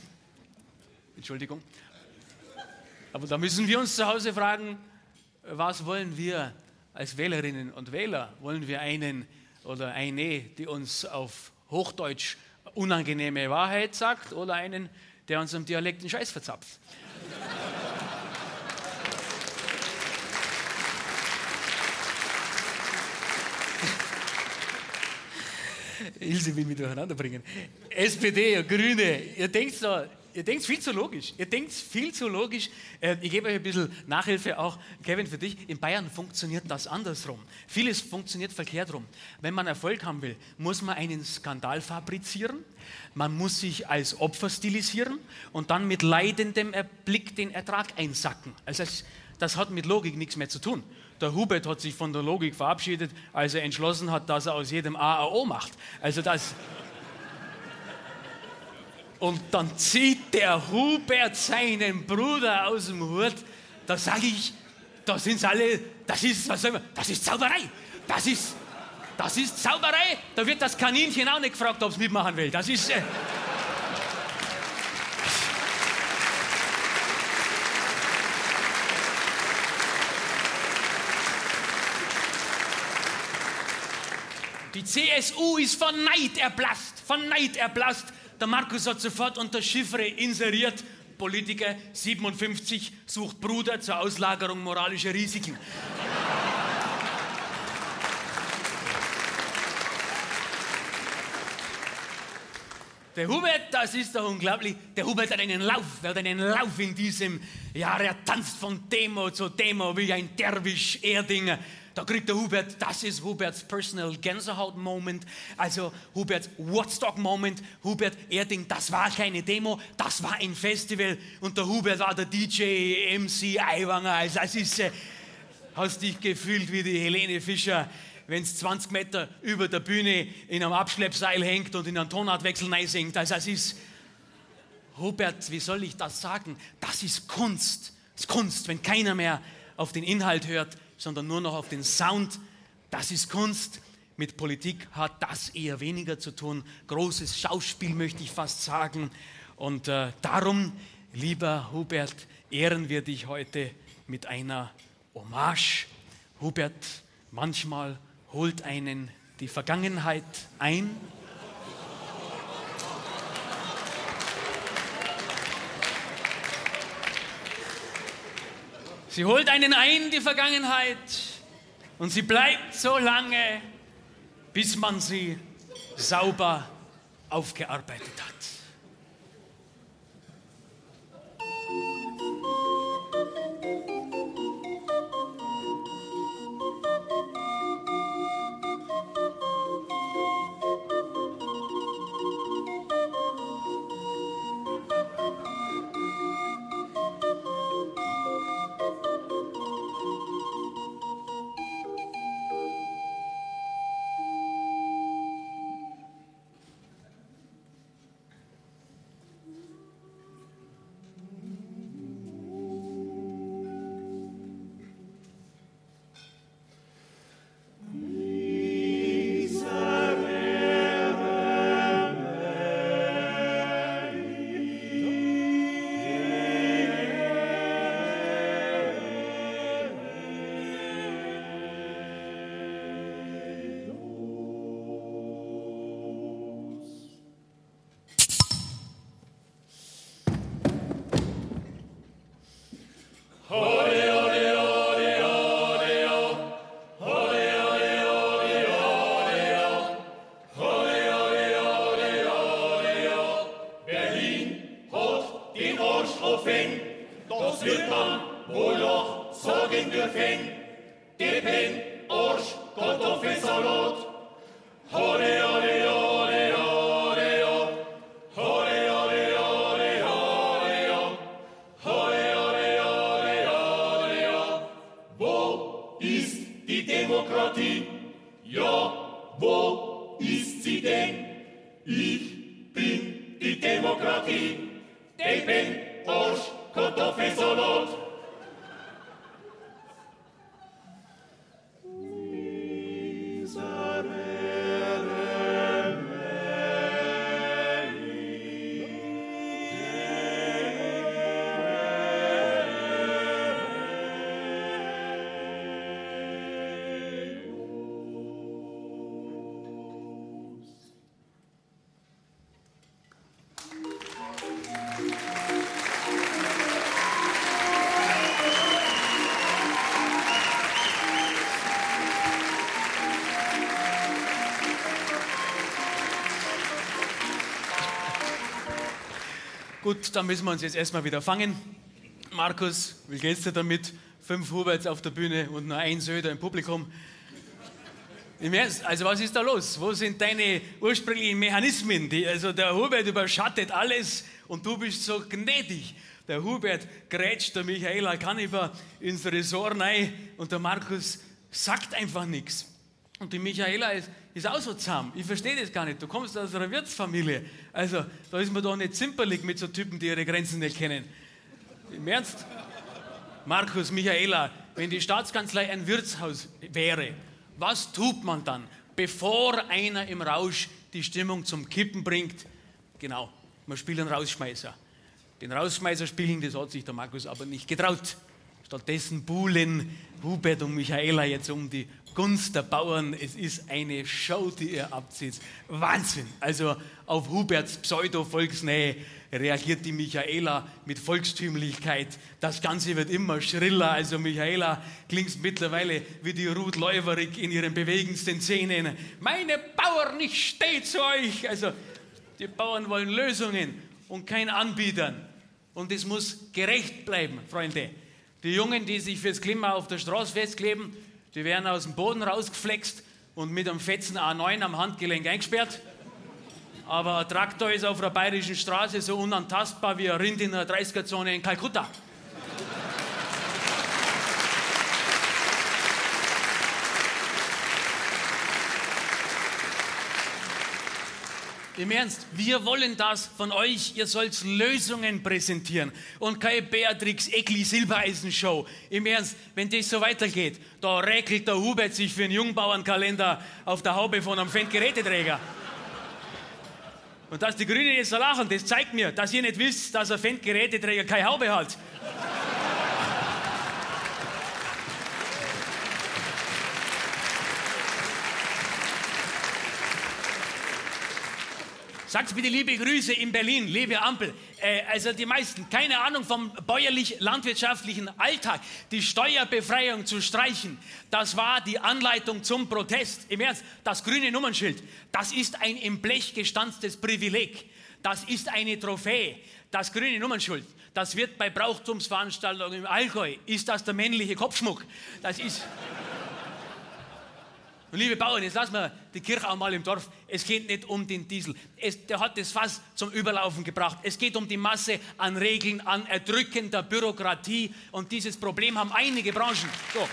Entschuldigung. Aber da müssen wir uns zu Hause fragen, was wollen wir als Wählerinnen und Wähler? Wollen wir einen oder eine, die uns auf Hochdeutsch unangenehme Wahrheit sagt oder einen, der uns im Dialekt den Scheiß verzapft? Ilse will mich durcheinander bringen. SPD, Grüne, ihr denkt so, ihr denkt viel zu logisch. Ihr denkt viel zu logisch. Äh, ich gebe euch ein bisschen Nachhilfe auch, Kevin, für dich. In Bayern funktioniert das andersrum. Vieles funktioniert verkehrt rum. Wenn man Erfolg haben will, muss man einen Skandal fabrizieren. Man muss sich als Opfer stilisieren und dann mit leidendem Blick den Ertrag einsacken. Also das, hat mit Logik nichts mehr zu tun. Der Hubert hat sich von der Logik verabschiedet, als er entschlossen hat, dass er aus jedem AAO macht. Also das, und dann zieht der Hubert seinen Bruder aus dem Hut. Da sage ich, da sind alle, das ist, was soll man, das ist Zauberei. Das ist, das ist Zauberei. Da wird das Kaninchen auch nicht gefragt, ob es mitmachen will. Das ist. Äh, Die CSU ist von Neid erblasst, von Neid erblasst. Der Markus hat sofort unter Chiffre inseriert, Politiker 57 sucht Bruder zur Auslagerung moralischer Risiken. Der Hubert, das ist doch unglaublich. Der Hubert hat einen Lauf, er hat einen Lauf in diesem Jahr. Er tanzt von Demo zu Demo wie ein Derwisch Erdinger. Da kriegt der Hubert, das ist Huberts Personal Gänsehaut-Moment, also Huberts Woodstock-Moment. Hubert, er denkt, das war keine Demo, das war ein Festival und der Hubert war der DJ, MC Aiwanger, also es ist, äh, hast dich gefühlt wie die Helene Fischer, wenn es 20 Meter über der Bühne in einem Abschleppseil hängt und in einen Tonartwechsel singt. Also es ist, Hubert, wie soll ich das sagen? Das ist Kunst. Das ist Kunst, wenn keiner mehr auf den Inhalt hört, sondern nur noch auf den Sound. Das ist Kunst. Mit Politik hat das eher weniger zu tun. Großes Schauspiel möchte ich fast sagen. Und äh, darum, lieber Hubert, ehren wir dich heute mit einer Hommage. Hubert, manchmal holt einen die Vergangenheit ein. Sie holt einen ein, die Vergangenheit, und sie bleibt so lange, bis man sie sauber aufgearbeitet hat. Gut, dann müssen wir uns jetzt erstmal wieder fangen. Markus, wie geht's dir damit? Fünf Huberts auf der Bühne und nur ein Söder im Publikum. Im Ernst, also was ist da los? Wo sind deine ursprünglichen Mechanismen? Die, also der Hubert überschattet alles und du bist so gnädig. Der Hubert grätscht der Michaela Kanifer ins Ressort rein und der Markus sagt einfach nichts. Und die Michaela ist, ist auch so zahm. Ich verstehe das gar nicht. Du kommst aus einer Wirtsfamilie. Also, da ist man doch nicht zimperlich mit so Typen, die ihre Grenzen nicht kennen. Im Ernst? Markus, Michaela, wenn die Staatskanzlei ein Wirtshaus wäre, was tut man dann, bevor einer im Rausch die Stimmung zum Kippen bringt? Genau, man spielt einen Rausschmeißer. Den Rausschmeißer spielen, das hat sich der Markus aber nicht getraut. Stattdessen buhlen Hubert und Michaela jetzt um die Gunst der Bauern. Es ist eine Show, die ihr abzieht. Wahnsinn. Also auf Huberts Pseudo-Volksnähe reagiert die Michaela mit Volkstümlichkeit. Das Ganze wird immer schriller. Also Michaela klingt mittlerweile wie die Ruth Leuwerig in ihren bewegendsten Szenen. Meine Bauern, ich stehe zu euch. Also die Bauern wollen Lösungen und kein Anbietern. Und es muss gerecht bleiben, Freunde. Die Jungen, die sich fürs Klima auf der Straße festkleben, die werden aus dem Boden rausgeflext und mit einem fetzen A9 am Handgelenk eingesperrt. Aber ein Traktor ist auf der bayerischen Straße so unantastbar wie ein Rind in der 30er-Zone in Kalkutta. Im Ernst, wir wollen das von euch. Ihr sollt Lösungen präsentieren und keine Beatrix Eckli Silbereisen Show. Im Ernst, wenn das so weitergeht, da räkelt der Hubert sich für einen Jungbauernkalender auf der Haube von einem Fendt-Geräteträger. Und dass die Grünen jetzt so lachen, das zeigt mir, dass ihr nicht wisst, dass ein Fendt-Geräteträger keine Haube hat. Sagt bitte liebe Grüße in Berlin, liebe Ampel. Äh, also die meisten, keine Ahnung vom bäuerlich-landwirtschaftlichen Alltag. Die Steuerbefreiung zu streichen, das war die Anleitung zum Protest. Im Ernst, das grüne Nummernschild, das ist ein im Blech gestanztes Privileg. Das ist eine Trophäe. Das grüne Nummernschild, das wird bei Brauchtumsveranstaltungen im Allgäu, ist das der männliche Kopfschmuck. Das ist... Und liebe Bauern, jetzt lassen wir die Kirche auch mal im Dorf. Es geht nicht um den Diesel. Es, der hat das Fass zum Überlaufen gebracht. Es geht um die Masse an Regeln, an erdrückender Bürokratie. Und dieses Problem haben einige Branchen. So.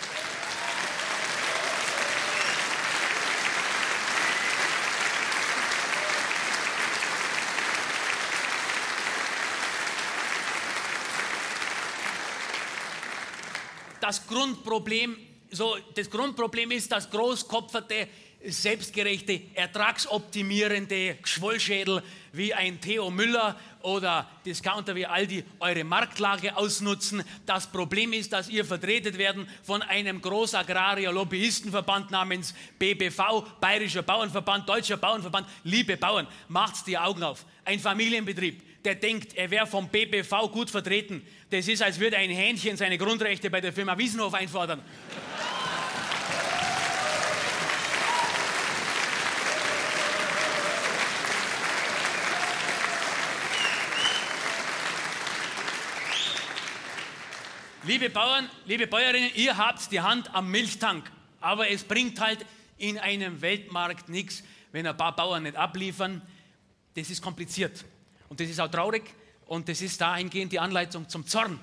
Das Grundproblem so, das Grundproblem ist, dass großkopferte, selbstgerechte, ertragsoptimierende Geschwollschädel wie ein Theo Müller oder Discounter wie Aldi eure Marktlage ausnutzen. Das Problem ist, dass ihr vertretet werden von einem Großagrarier-Lobbyistenverband namens BBV, Bayerischer Bauernverband, Deutscher Bauernverband. Liebe Bauern, macht's die Augen auf. Ein Familienbetrieb, der denkt, er wäre vom BBV gut vertreten. Das ist, als würde ein Hähnchen seine Grundrechte bei der Firma Wiesenhof einfordern. Liebe Bauern, liebe Bäuerinnen, ihr habt die Hand am Milchtank, aber es bringt halt in einem Weltmarkt nichts, wenn ein paar Bauern nicht abliefern. Das ist kompliziert und das ist auch traurig und das ist dahingehend die Anleitung zum Zorn.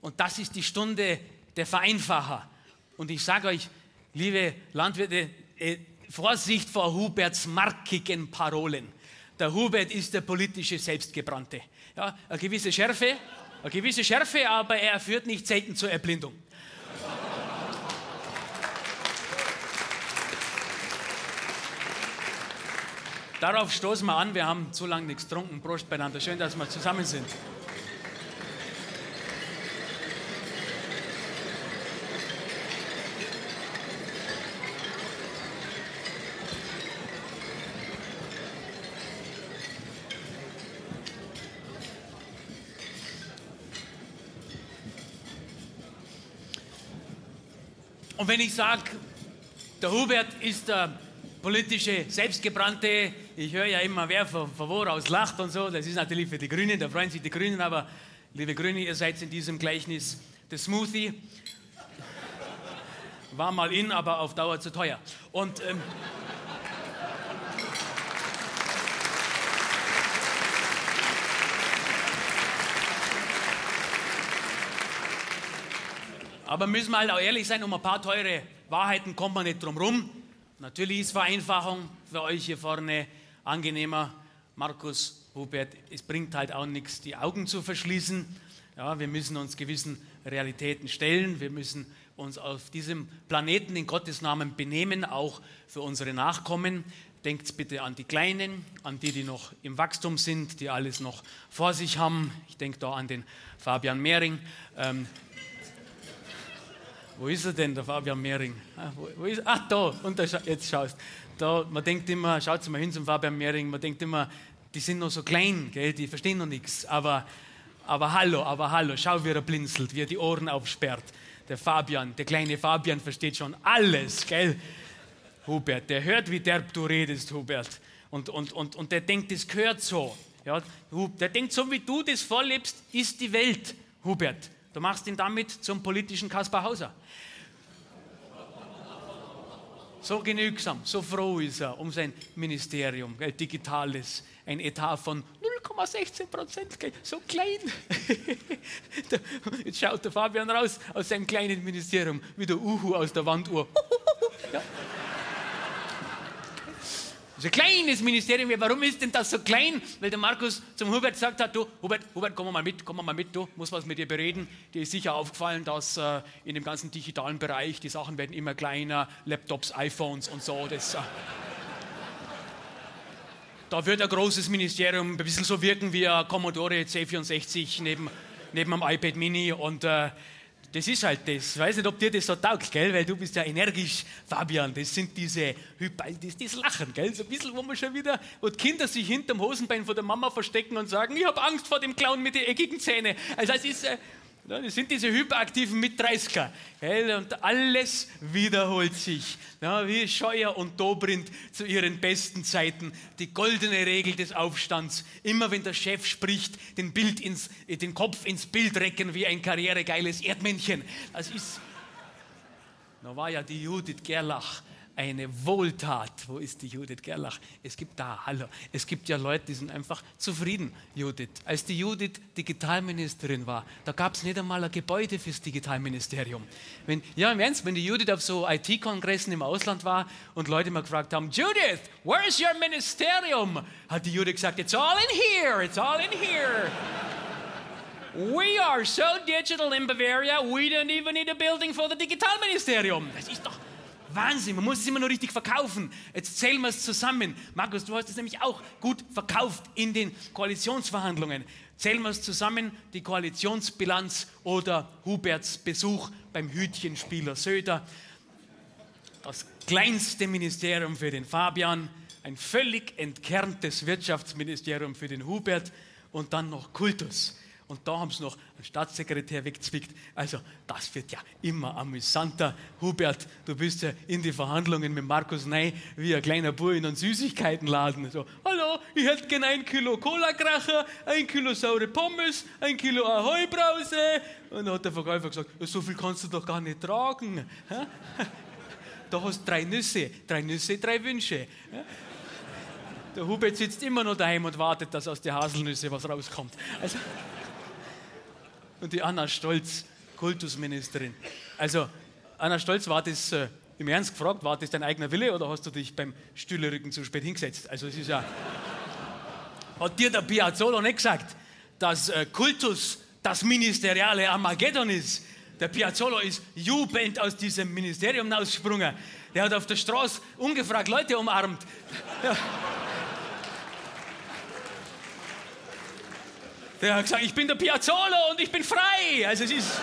Und das ist die Stunde der Vereinfacher. Und ich sage euch, liebe Landwirte, äh, Vorsicht vor Huberts markigen Parolen. Der Hubert ist der politische Selbstgebrannte. Ja, eine gewisse Schärfe, eine gewisse Schärfe, aber er führt nicht selten zur Erblindung. Darauf stoßen wir an, wir haben zu lange nichts getrunken. Prost beieinander. Schön, dass wir zusammen sind. Und wenn ich sage, der Hubert ist der politische Selbstgebrannte, ich höre ja immer, wer von, von woraus lacht und so, das ist natürlich für die Grünen, da freuen sich die Grünen, aber liebe Grüne, ihr seid in diesem Gleichnis der Smoothie. War mal in, aber auf Dauer zu teuer. Und ähm, Aber müssen wir halt auch ehrlich sein, um ein paar teure Wahrheiten kommt man nicht drum rum. Natürlich ist Vereinfachung für euch hier vorne angenehmer. Markus, Hubert, es bringt halt auch nichts, die Augen zu verschließen. Ja, wir müssen uns gewissen Realitäten stellen. Wir müssen uns auf diesem Planeten in Gottes Namen benehmen, auch für unsere Nachkommen. Denkt bitte an die Kleinen, an die, die noch im Wachstum sind, die alles noch vor sich haben. Ich denke da an den Fabian Mehring. Ähm, wo ist er denn, der Fabian Mehring? Ah, wo, wo ist, ach, da, und da, jetzt schaust da, Man denkt immer, schaut mal hin zum Fabian Mehring, man denkt immer, die sind noch so klein, gell, die verstehen noch nichts. Aber, aber hallo, aber hallo, schau, wie er blinzelt, wie er die Ohren aufsperrt. Der Fabian, der kleine Fabian versteht schon alles, gell? Hubert, der hört, wie derb du redest, Hubert. Und, und, und, und der denkt, das gehört so. Ja, der denkt, so wie du das vorlebst, ist die Welt, Hubert. Du machst ihn damit zum politischen Kaspar Hauser. So genügsam, so froh ist er um sein Ministerium, gell, digitales, ein Etat von 0,16 Prozent, so klein. Jetzt schaut der Fabian raus aus seinem kleinen Ministerium, wie der Uhu aus der Wanduhr. ja. Das ist ein kleines Ministerium. Warum ist denn das so klein? Weil der Markus zum Hubert gesagt hat, du, Hubert, Hubert, komm mal mit, komm mal mit, du musst was mit dir bereden. Dir ist sicher aufgefallen, dass äh, in dem ganzen digitalen Bereich die Sachen werden immer kleiner, Laptops, iPhones und so. Das, äh, da wird ein großes Ministerium ein bisschen so wirken wie ein Commodore C64 neben, neben einem iPad Mini und äh, das ist halt das. Ich weiß nicht, ob dir das so taugt, gell? Weil du bist ja energisch, Fabian. Das sind diese Hyper, das, das Lachen, gell? So ein bisschen, wo man schon wieder, wo die Kinder sich hinterm Hosenbein von der Mama verstecken und sagen, ich habe Angst vor dem Clown mit den eckigen Zähnen. Also das ist, äh, das sind diese hyperaktiven Mit-30er. Und alles wiederholt sich. Ja, wie Scheuer und Dobrindt zu ihren besten Zeiten. Die goldene Regel des Aufstands. Immer wenn der Chef spricht, den, Bild ins, den Kopf ins Bild recken wie ein karrieregeiles Erdmännchen. Das ist. Da war ja die Judith Gerlach eine Wohltat. Wo ist die Judith Gerlach? Es gibt da, hallo, es gibt ja Leute, die sind einfach zufrieden, Judith. Als die Judith Digitalministerin war, da gab es nicht einmal ein Gebäude fürs Digitalministerium. Wenn, ja, im Ernst, wenn die Judith auf so IT-Kongressen im Ausland war und Leute mal gefragt haben, Judith, where's your Ministerium? Hat die Judith gesagt, it's all in here, it's all in here. We are so digital in Bavaria, we don't even need a building for the Digitalministerium. Das ist doch Wahnsinn, man muss es immer nur richtig verkaufen. Jetzt zählen wir es zusammen. Markus, du hast es nämlich auch gut verkauft in den Koalitionsverhandlungen. Zählen wir es zusammen, die Koalitionsbilanz oder Huberts Besuch beim Hütchenspieler Söder. Das kleinste Ministerium für den Fabian, ein völlig entkerntes Wirtschaftsministerium für den Hubert und dann noch Kultus und da haben sie noch einen Staatssekretär weggezwickt. Also das wird ja immer amüsanter. Hubert, du bist ja in die Verhandlungen mit Markus Ney wie ein kleiner Bub in einen Süßigkeitenladen. So, hallo, ich hätte gerne ein Kilo Cola-Kracher, ein Kilo saure Pommes, ein Kilo Ahoi-Brause. Und dann hat der Verkäufer gesagt, so viel kannst du doch gar nicht tragen. Da hast du drei Nüsse, drei Nüsse, drei Wünsche. Der Hubert sitzt immer noch daheim und wartet, dass aus den Haselnüsse was rauskommt. Also, und die Anna Stolz, Kultusministerin. Also, Anna Stolz, war das äh, im Ernst gefragt, war das dein eigener Wille oder hast du dich beim Stühlerücken zu spät hingesetzt? Also, es ist ja. Hat dir der Piazzolo nicht gesagt, dass äh, Kultus das ministeriale Armageddon ist? Der Piazzolo ist jubelnd aus diesem Ministerium ausgesprungen. Der hat auf der Straße ungefragt Leute umarmt. Ja. Der hat gesagt, ich bin der Piazzolo und ich bin frei. Also es ist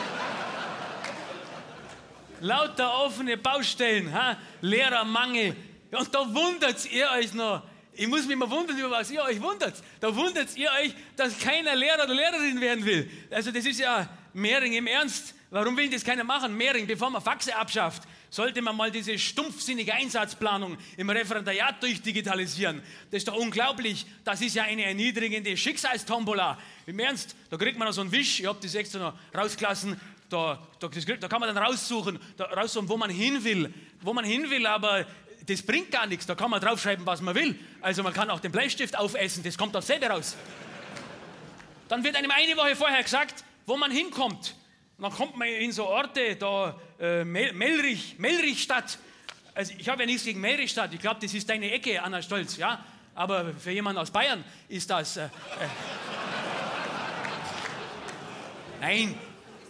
lauter offene Baustellen, ha? Lehrermangel. Und da wundert ihr euch noch. Ich muss mich mal wundern, über was ihr euch wundert. Da wundert ihr euch, dass keiner Lehrer oder Lehrerin werden will. Also das ist ja Mehring im Ernst. Warum will das keiner machen? Mehring, bevor man Faxe abschafft, sollte man mal diese stumpfsinnige Einsatzplanung im Referendariat durchdigitalisieren. Das ist doch unglaublich. Das ist ja eine erniedrigende Schicksalstombola. Im Ernst, da kriegt man noch so einen Wisch, ich habe das extra noch rausgelassen, da, da, da, kann man dann raussuchen, da, raussuchen, wo man hin will. Wo man hin will, aber das bringt gar nichts. Da kann man draufschreiben, was man will. Also man kann auch den Bleistift aufessen, das kommt aus selber raus. Dann wird einem eine Woche vorher gesagt, wo man hinkommt. Und dann kommt man in so Orte, da äh, Melrich, Melrichstadt. Also ich habe ja nichts gegen Melrichstadt. Ich glaube, das ist deine Ecke, Anna Stolz, ja. Aber für jemanden aus Bayern ist das. Äh, äh, Nein,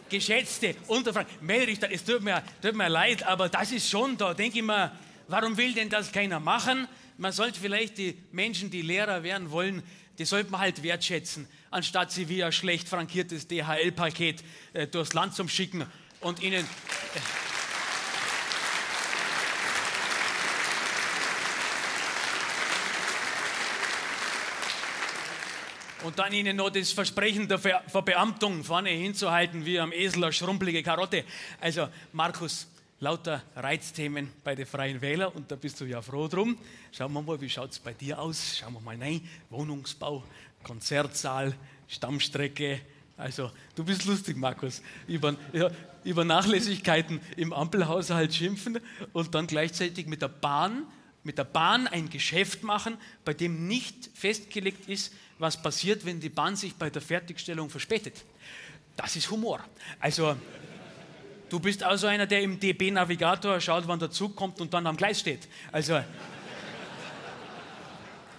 geschätzte Unterfragen. Melrichstadt, es tut mir, tut mir leid, aber das ist schon, da denke ich mir, warum will denn das keiner machen? Man sollte vielleicht die Menschen, die Lehrer werden wollen, die sollte man halt wertschätzen, anstatt sie wie ein schlecht frankiertes DHL-Paket äh, durchs Land zu schicken und ihnen. Äh, und dann ihnen noch das Versprechen der Ver Verbeamtung vorne hinzuhalten, wie am Esel eine schrumpelige Karotte. Also, Markus, lauter Reizthemen bei den Freien Wählern und da bist du ja froh drum. Schauen wir mal, wie schaut es bei dir aus? Schauen wir mal rein. Wohnungsbau, Konzertsaal, Stammstrecke, Also, du bist lustig, Markus. Über, ja, über Nachlässigkeiten im Ampelhaushalt schimpfen und dann gleichzeitig mit der Bahn mit der Bahn ein Geschäft machen, bei dem nicht festgelegt ist, was passiert, wenn die Bahn sich bei der Fertigstellung verspätet. Das ist Humor. Also, du bist also einer, der im DB-Navigator schaut, wann der Zug kommt und dann am Gleis steht. Also,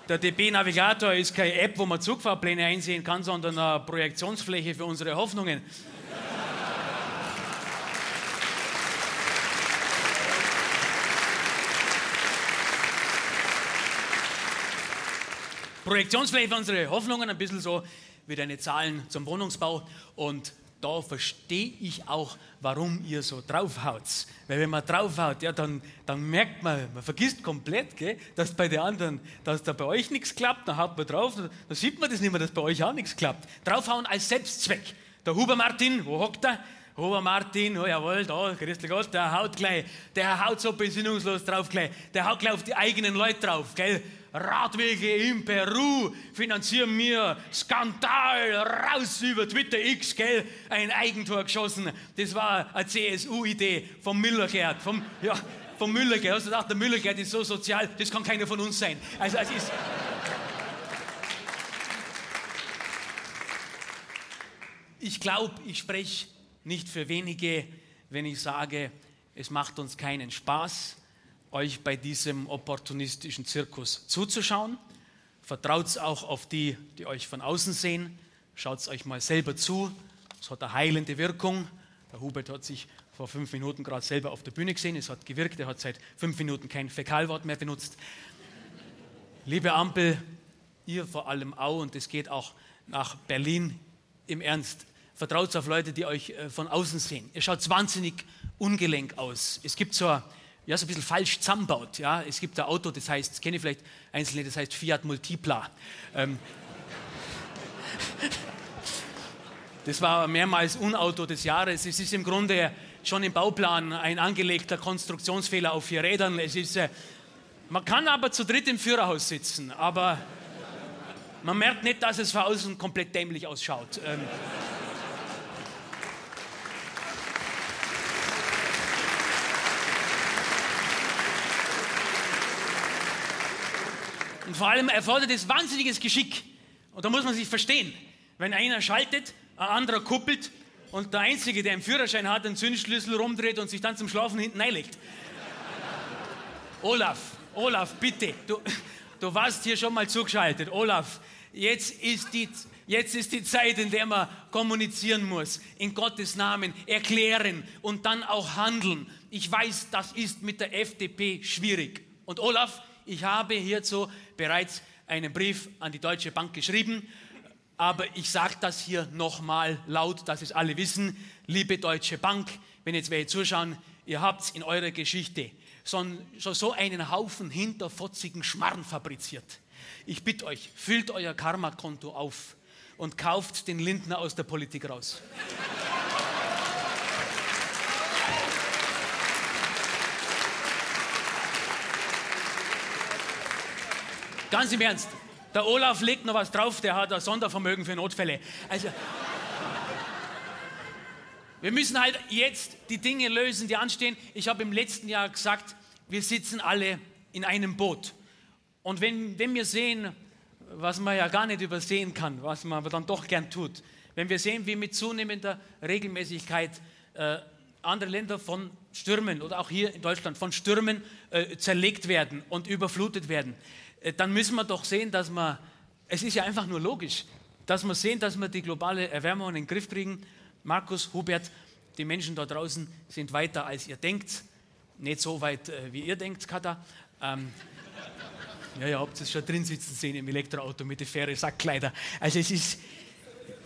der DB-Navigator ist keine App, wo man Zugfahrpläne einsehen kann, sondern eine Projektionsfläche für unsere Hoffnungen. Projektionsfläche für unsere Hoffnungen, ein bisschen so wie deine Zahlen zum Wohnungsbau. Und da verstehe ich auch, warum ihr so draufhaut. Weil wenn man draufhaut, ja, dann, dann merkt man, man vergisst komplett, gell, dass bei den anderen, dass da bei euch nichts klappt, dann haut man drauf, dann sieht man das nicht mehr, dass bei euch auch nichts klappt. Draufhauen als Selbstzweck. Der Huber Martin, wo hockt er? Huber Martin, oh jawohl, da, Christel Gott, der haut gleich, der haut so besinnungslos drauf gleich, der haut gleich auf die eigenen Leute drauf, gell? Radwege in Peru finanzieren mir Skandal raus über Twitter X, gell? Ein Eigentor geschossen. Das war eine CSU-Idee vom Müllergerd. Vom, ja, vom Müllergerd. Hast du gedacht, der Müllergerd ist so sozial, das kann keiner von uns sein. Also es ist. Ich glaube, ich spreche nicht für wenige, wenn ich sage, es macht uns keinen Spaß, euch bei diesem opportunistischen Zirkus zuzuschauen. Vertraut auch auf die, die euch von außen sehen. Schaut es euch mal selber zu. Es hat eine heilende Wirkung. Der Hubert hat sich vor fünf Minuten gerade selber auf der Bühne gesehen. Es hat gewirkt. Er hat seit fünf Minuten kein Fäkalwort mehr benutzt. Liebe Ampel, ihr vor allem auch, und es geht auch nach Berlin im Ernst. Vertraut auf Leute, die euch äh, von außen sehen. Ihr schaut wahnsinnig ungelenk aus. Es gibt so eine ja, so ein bisschen falsch zusammenbaut. Ja. Es gibt ein Auto, das heißt, das kenne ich vielleicht einzelne, das heißt Fiat Multipla. Ähm, das war mehrmals Unauto des Jahres. Es ist im Grunde schon im Bauplan ein angelegter Konstruktionsfehler auf vier Rädern. Es ist, äh, man kann aber zu dritt im Führerhaus sitzen, aber man merkt nicht, dass es von außen komplett dämlich ausschaut. Ähm, Und vor allem erfordert es wahnsinniges Geschick. Und da muss man sich verstehen. Wenn einer schaltet, ein anderer kuppelt und der Einzige, der einen Führerschein hat, den Zündschlüssel rumdreht und sich dann zum Schlafen hinten einlegt. Olaf, Olaf, bitte, du, du warst hier schon mal zugeschaltet. Olaf, jetzt ist, die, jetzt ist die Zeit, in der man kommunizieren muss, in Gottes Namen erklären und dann auch handeln. Ich weiß, das ist mit der FDP schwierig. Und Olaf, ich habe hierzu bereits einen Brief an die Deutsche Bank geschrieben, aber ich sage das hier nochmal laut, dass es alle wissen. Liebe Deutsche Bank, wenn jetzt welche zuschauen, ihr habt in eurer Geschichte schon, schon so einen Haufen hinterfotzigen Schmarrn fabriziert. Ich bitte euch, füllt euer Karma-Konto auf und kauft den Lindner aus der Politik raus. Ganz im Ernst. Der Olaf legt noch was drauf, der hat ein Sondervermögen für Notfälle. Also, wir müssen halt jetzt die Dinge lösen, die anstehen. Ich habe im letzten Jahr gesagt, wir sitzen alle in einem Boot. Und wenn, wenn wir sehen, was man ja gar nicht übersehen kann, was man aber dann doch gern tut, wenn wir sehen, wie mit zunehmender Regelmäßigkeit äh, andere Länder von Stürmen oder auch hier in Deutschland von Stürmen äh, zerlegt werden und überflutet werden, dann müssen wir doch sehen, dass wir, es ist ja einfach nur logisch, dass wir sehen, dass wir die globale Erwärmung in den Griff kriegen. Markus, Hubert, die Menschen da draußen sind weiter, als ihr denkt. Nicht so weit, äh, wie ihr denkt, Kata. Ähm, ja, ihr habt es schon drin sitzen sehen im Elektroauto mit der Fähre Sackkleider. Also es ist,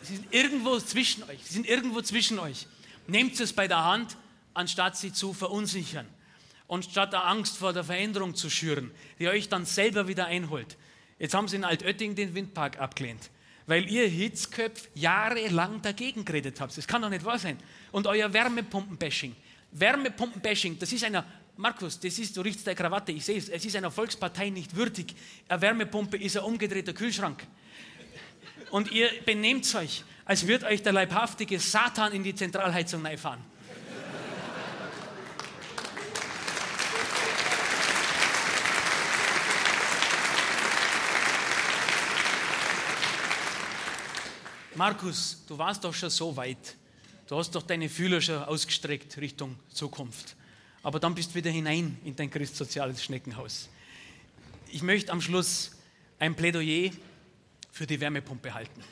sie sind irgendwo zwischen euch. Sie sind irgendwo zwischen euch. Nehmt es bei der Hand, anstatt sie zu verunsichern und statt der Angst vor der Veränderung zu schüren, die euch dann selber wieder einholt. Jetzt haben sie in Altötting den Windpark abgelehnt, weil ihr Hitzköpf jahrelang dagegen geredet habt. Das kann doch nicht wahr sein. Und euer Wärmepumpen-Bashing. Wärmepumpen-Bashing, das ist einer, Markus, das ist, du richtest der Krawatte, ich sehe es, es ist einer Volkspartei nicht würdig. Eine Wärmepumpe ist ein umgedrehter Kühlschrank. Und ihr benehmt euch, als wird euch der leibhaftige Satan in die Zentralheizung reinfahren. Markus, du warst doch schon so weit. Du hast doch deine Fühler schon ausgestreckt Richtung Zukunft. Aber dann bist du wieder hinein in dein christsoziales Schneckenhaus. Ich möchte am Schluss ein Plädoyer für die Wärmepumpe halten.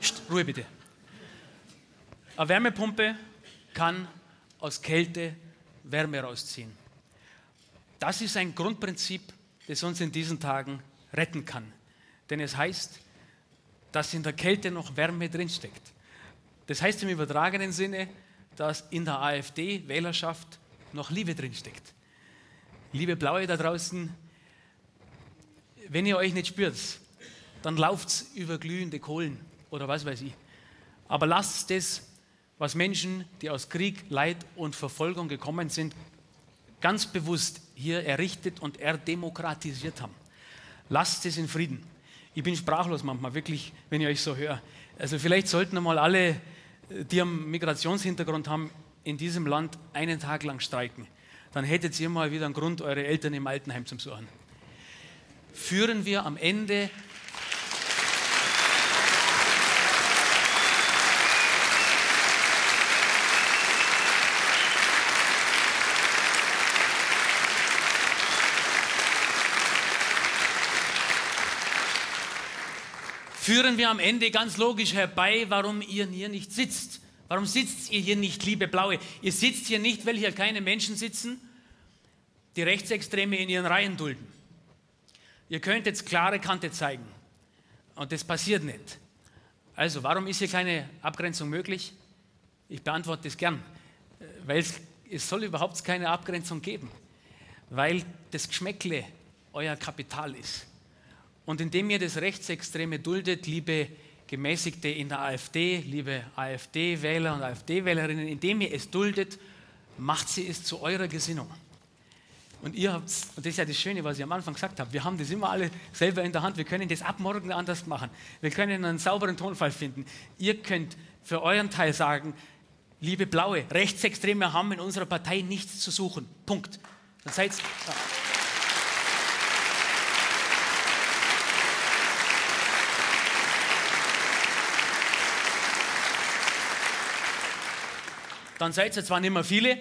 Psst, Ruhe bitte. Eine Wärmepumpe kann aus Kälte Wärme rausziehen. Das ist ein Grundprinzip, das uns in diesen Tagen retten kann. Denn es heißt, dass in der Kälte noch Wärme drinsteckt. Das heißt im übertragenen Sinne, dass in der AfD-Wählerschaft noch Liebe drinsteckt. Liebe Blaue da draußen, wenn ihr euch nicht spürt, dann lauft über glühende Kohlen oder was weiß ich. Aber lasst das, was Menschen, die aus Krieg, Leid und Verfolgung gekommen sind, ganz bewusst hier errichtet und erdemokratisiert haben. Lasst es in Frieden. Ich bin sprachlos manchmal, wirklich, wenn ich euch so höre. Also vielleicht sollten mal alle, die einen Migrationshintergrund haben, in diesem Land einen Tag lang streiken. Dann hättet ihr mal wieder einen Grund, eure Eltern im Altenheim zu besuchen. Führen wir am Ende führen wir am Ende ganz logisch herbei, warum ihr hier nicht sitzt. Warum sitzt ihr hier nicht, liebe Blaue? Ihr sitzt hier nicht, weil hier keine Menschen sitzen, die Rechtsextreme in ihren Reihen dulden. Ihr könnt jetzt klare Kante zeigen. Und das passiert nicht. Also, warum ist hier keine Abgrenzung möglich? Ich beantworte das gern. Weil es, soll überhaupt keine Abgrenzung geben. Weil das Geschmäckle euer Kapital ist. Und indem ihr das Rechtsextreme duldet, liebe Gemäßigte in der AfD, liebe AfD-Wähler und AfD-Wählerinnen, indem ihr es duldet, macht sie es zu eurer Gesinnung. Und ihr habt, und das ist ja das Schöne, was ich am Anfang gesagt habe, wir haben das immer alle selber in der Hand, wir können das ab morgen anders machen. Wir können einen sauberen Tonfall finden. Ihr könnt für euren Teil sagen, liebe Blaue, Rechtsextreme haben in unserer Partei nichts zu suchen. Punkt. Dann seid ja. Dann seid ihr zwar nicht mehr viele,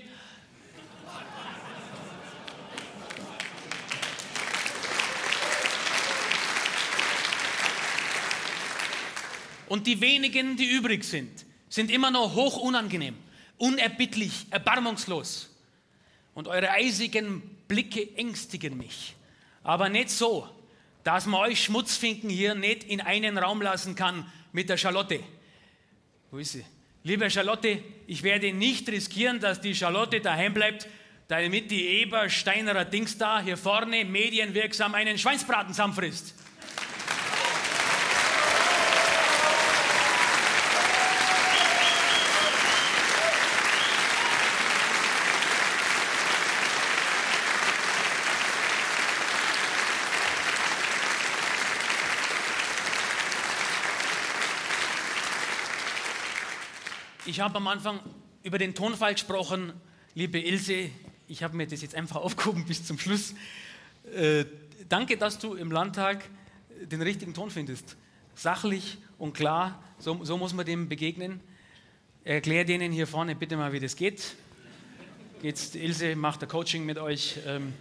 Und die wenigen, die übrig sind, sind immer noch hoch unangenehm, unerbittlich, erbarmungslos. Und eure eisigen Blicke ängstigen mich. Aber nicht so, dass man euch Schmutzfinken hier nicht in einen Raum lassen kann mit der Charlotte. Wo ist sie? Liebe Charlotte, ich werde nicht riskieren, dass die Charlotte daheim bleibt, damit die Ebersteinerer Dings da hier vorne medienwirksam einen Schweinsbraten zusammenfrisst. Ich habe am Anfang über den Tonfall gesprochen. Liebe Ilse, ich habe mir das jetzt einfach aufgehoben bis zum Schluss. Äh, danke, dass du im Landtag den richtigen Ton findest. Sachlich und klar, so, so muss man dem begegnen. Erklär denen hier vorne bitte mal, wie das geht. Jetzt, Ilse macht ein Coaching mit euch. Ähm,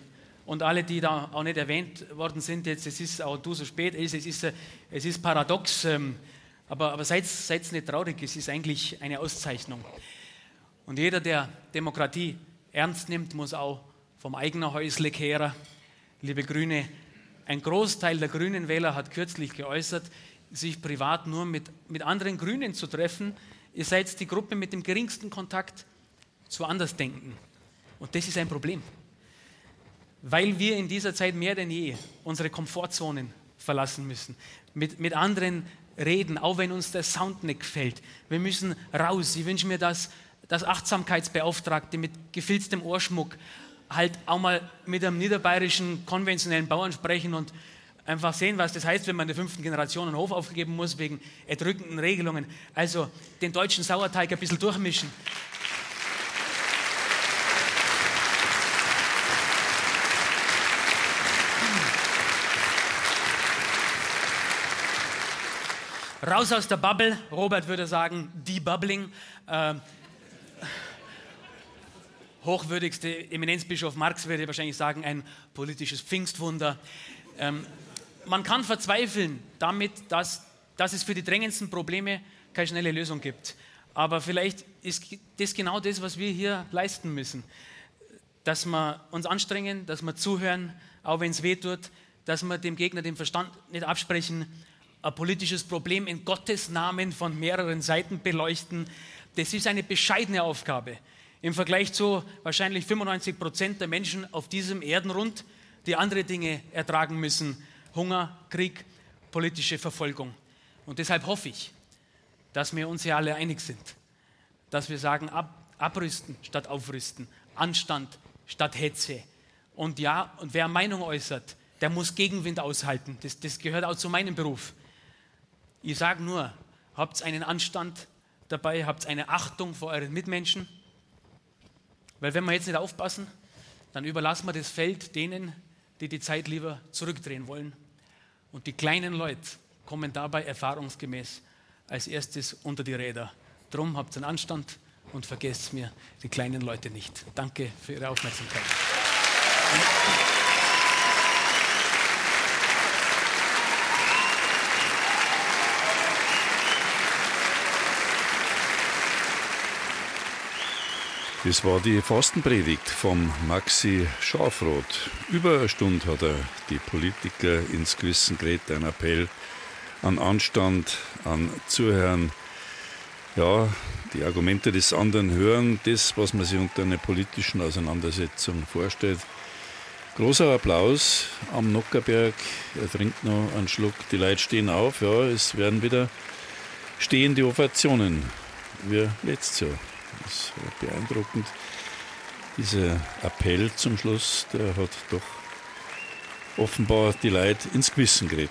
und alle, die da auch nicht erwähnt worden sind, jetzt, es ist auch du so spät, Ilse, es ist, es ist paradox. Ähm, aber, aber seid, seid nicht traurig, es ist eigentlich eine Auszeichnung. Und jeder, der Demokratie ernst nimmt, muss auch vom eigenen Häusle kehren. Liebe Grüne, ein Großteil der grünen Wähler hat kürzlich geäußert, sich privat nur mit, mit anderen Grünen zu treffen. Ihr seid die Gruppe mit dem geringsten Kontakt zu Andersdenken. Und das ist ein Problem. Weil wir in dieser Zeit mehr denn je unsere Komfortzonen verlassen müssen, mit, mit anderen reden, auch wenn uns der Sound nicht gefällt. Wir müssen raus. Ich wünsche mir, dass, dass Achtsamkeitsbeauftragte mit gefilztem Ohrschmuck halt auch mal mit einem niederbayerischen konventionellen Bauern sprechen und einfach sehen, was das heißt, wenn man der fünften Generation einen Hof aufgeben muss wegen erdrückenden Regelungen. Also den deutschen Sauerteig ein bisschen durchmischen. Raus aus der Bubble, Robert würde sagen, debubbling. Äh, hochwürdigste Eminenzbischof Marx würde wahrscheinlich sagen, ein politisches Pfingstwunder. Ähm, man kann verzweifeln damit, dass, dass es für die drängendsten Probleme keine schnelle Lösung gibt. Aber vielleicht ist das genau das, was wir hier leisten müssen. Dass wir uns anstrengen, dass wir zuhören, auch wenn es weh tut, dass wir dem Gegner den Verstand nicht absprechen, ein politisches Problem in Gottes Namen von mehreren Seiten beleuchten. Das ist eine bescheidene Aufgabe im Vergleich zu wahrscheinlich 95 Prozent der Menschen auf diesem Erdenrund, die andere Dinge ertragen müssen, Hunger, Krieg, politische Verfolgung. Und deshalb hoffe ich, dass wir uns hier alle einig sind, dass wir sagen, ab, abrüsten statt aufrüsten, Anstand statt Hetze. Und ja, und wer Meinung äußert, der muss Gegenwind aushalten. Das, das gehört auch zu meinem Beruf. Ich sage nur, habt einen Anstand dabei, habt eine Achtung vor euren Mitmenschen. Weil wenn wir jetzt nicht aufpassen, dann überlassen wir das Feld denen, die die Zeit lieber zurückdrehen wollen. Und die kleinen Leute kommen dabei erfahrungsgemäß als erstes unter die Räder. Drum habt einen Anstand und vergesst mir die kleinen Leute nicht. Danke für Ihre Aufmerksamkeit. Das war die Fastenpredigt vom Maxi Schafroth. Über eine Stunde hat er die Politiker ins Gewissen geredet, ein Appell an Anstand, an Zuhören. Ja, die Argumente des anderen hören, das, was man sich unter einer politischen Auseinandersetzung vorstellt. Großer Applaus am Nockerberg. Er trinkt noch einen Schluck. Die Leute stehen auf. Ja, es werden wieder stehende Ovationen. Wie letztes Jahr. Das war beeindruckend. Dieser Appell zum Schluss, der hat doch offenbar die Leute ins Gewissen geredet.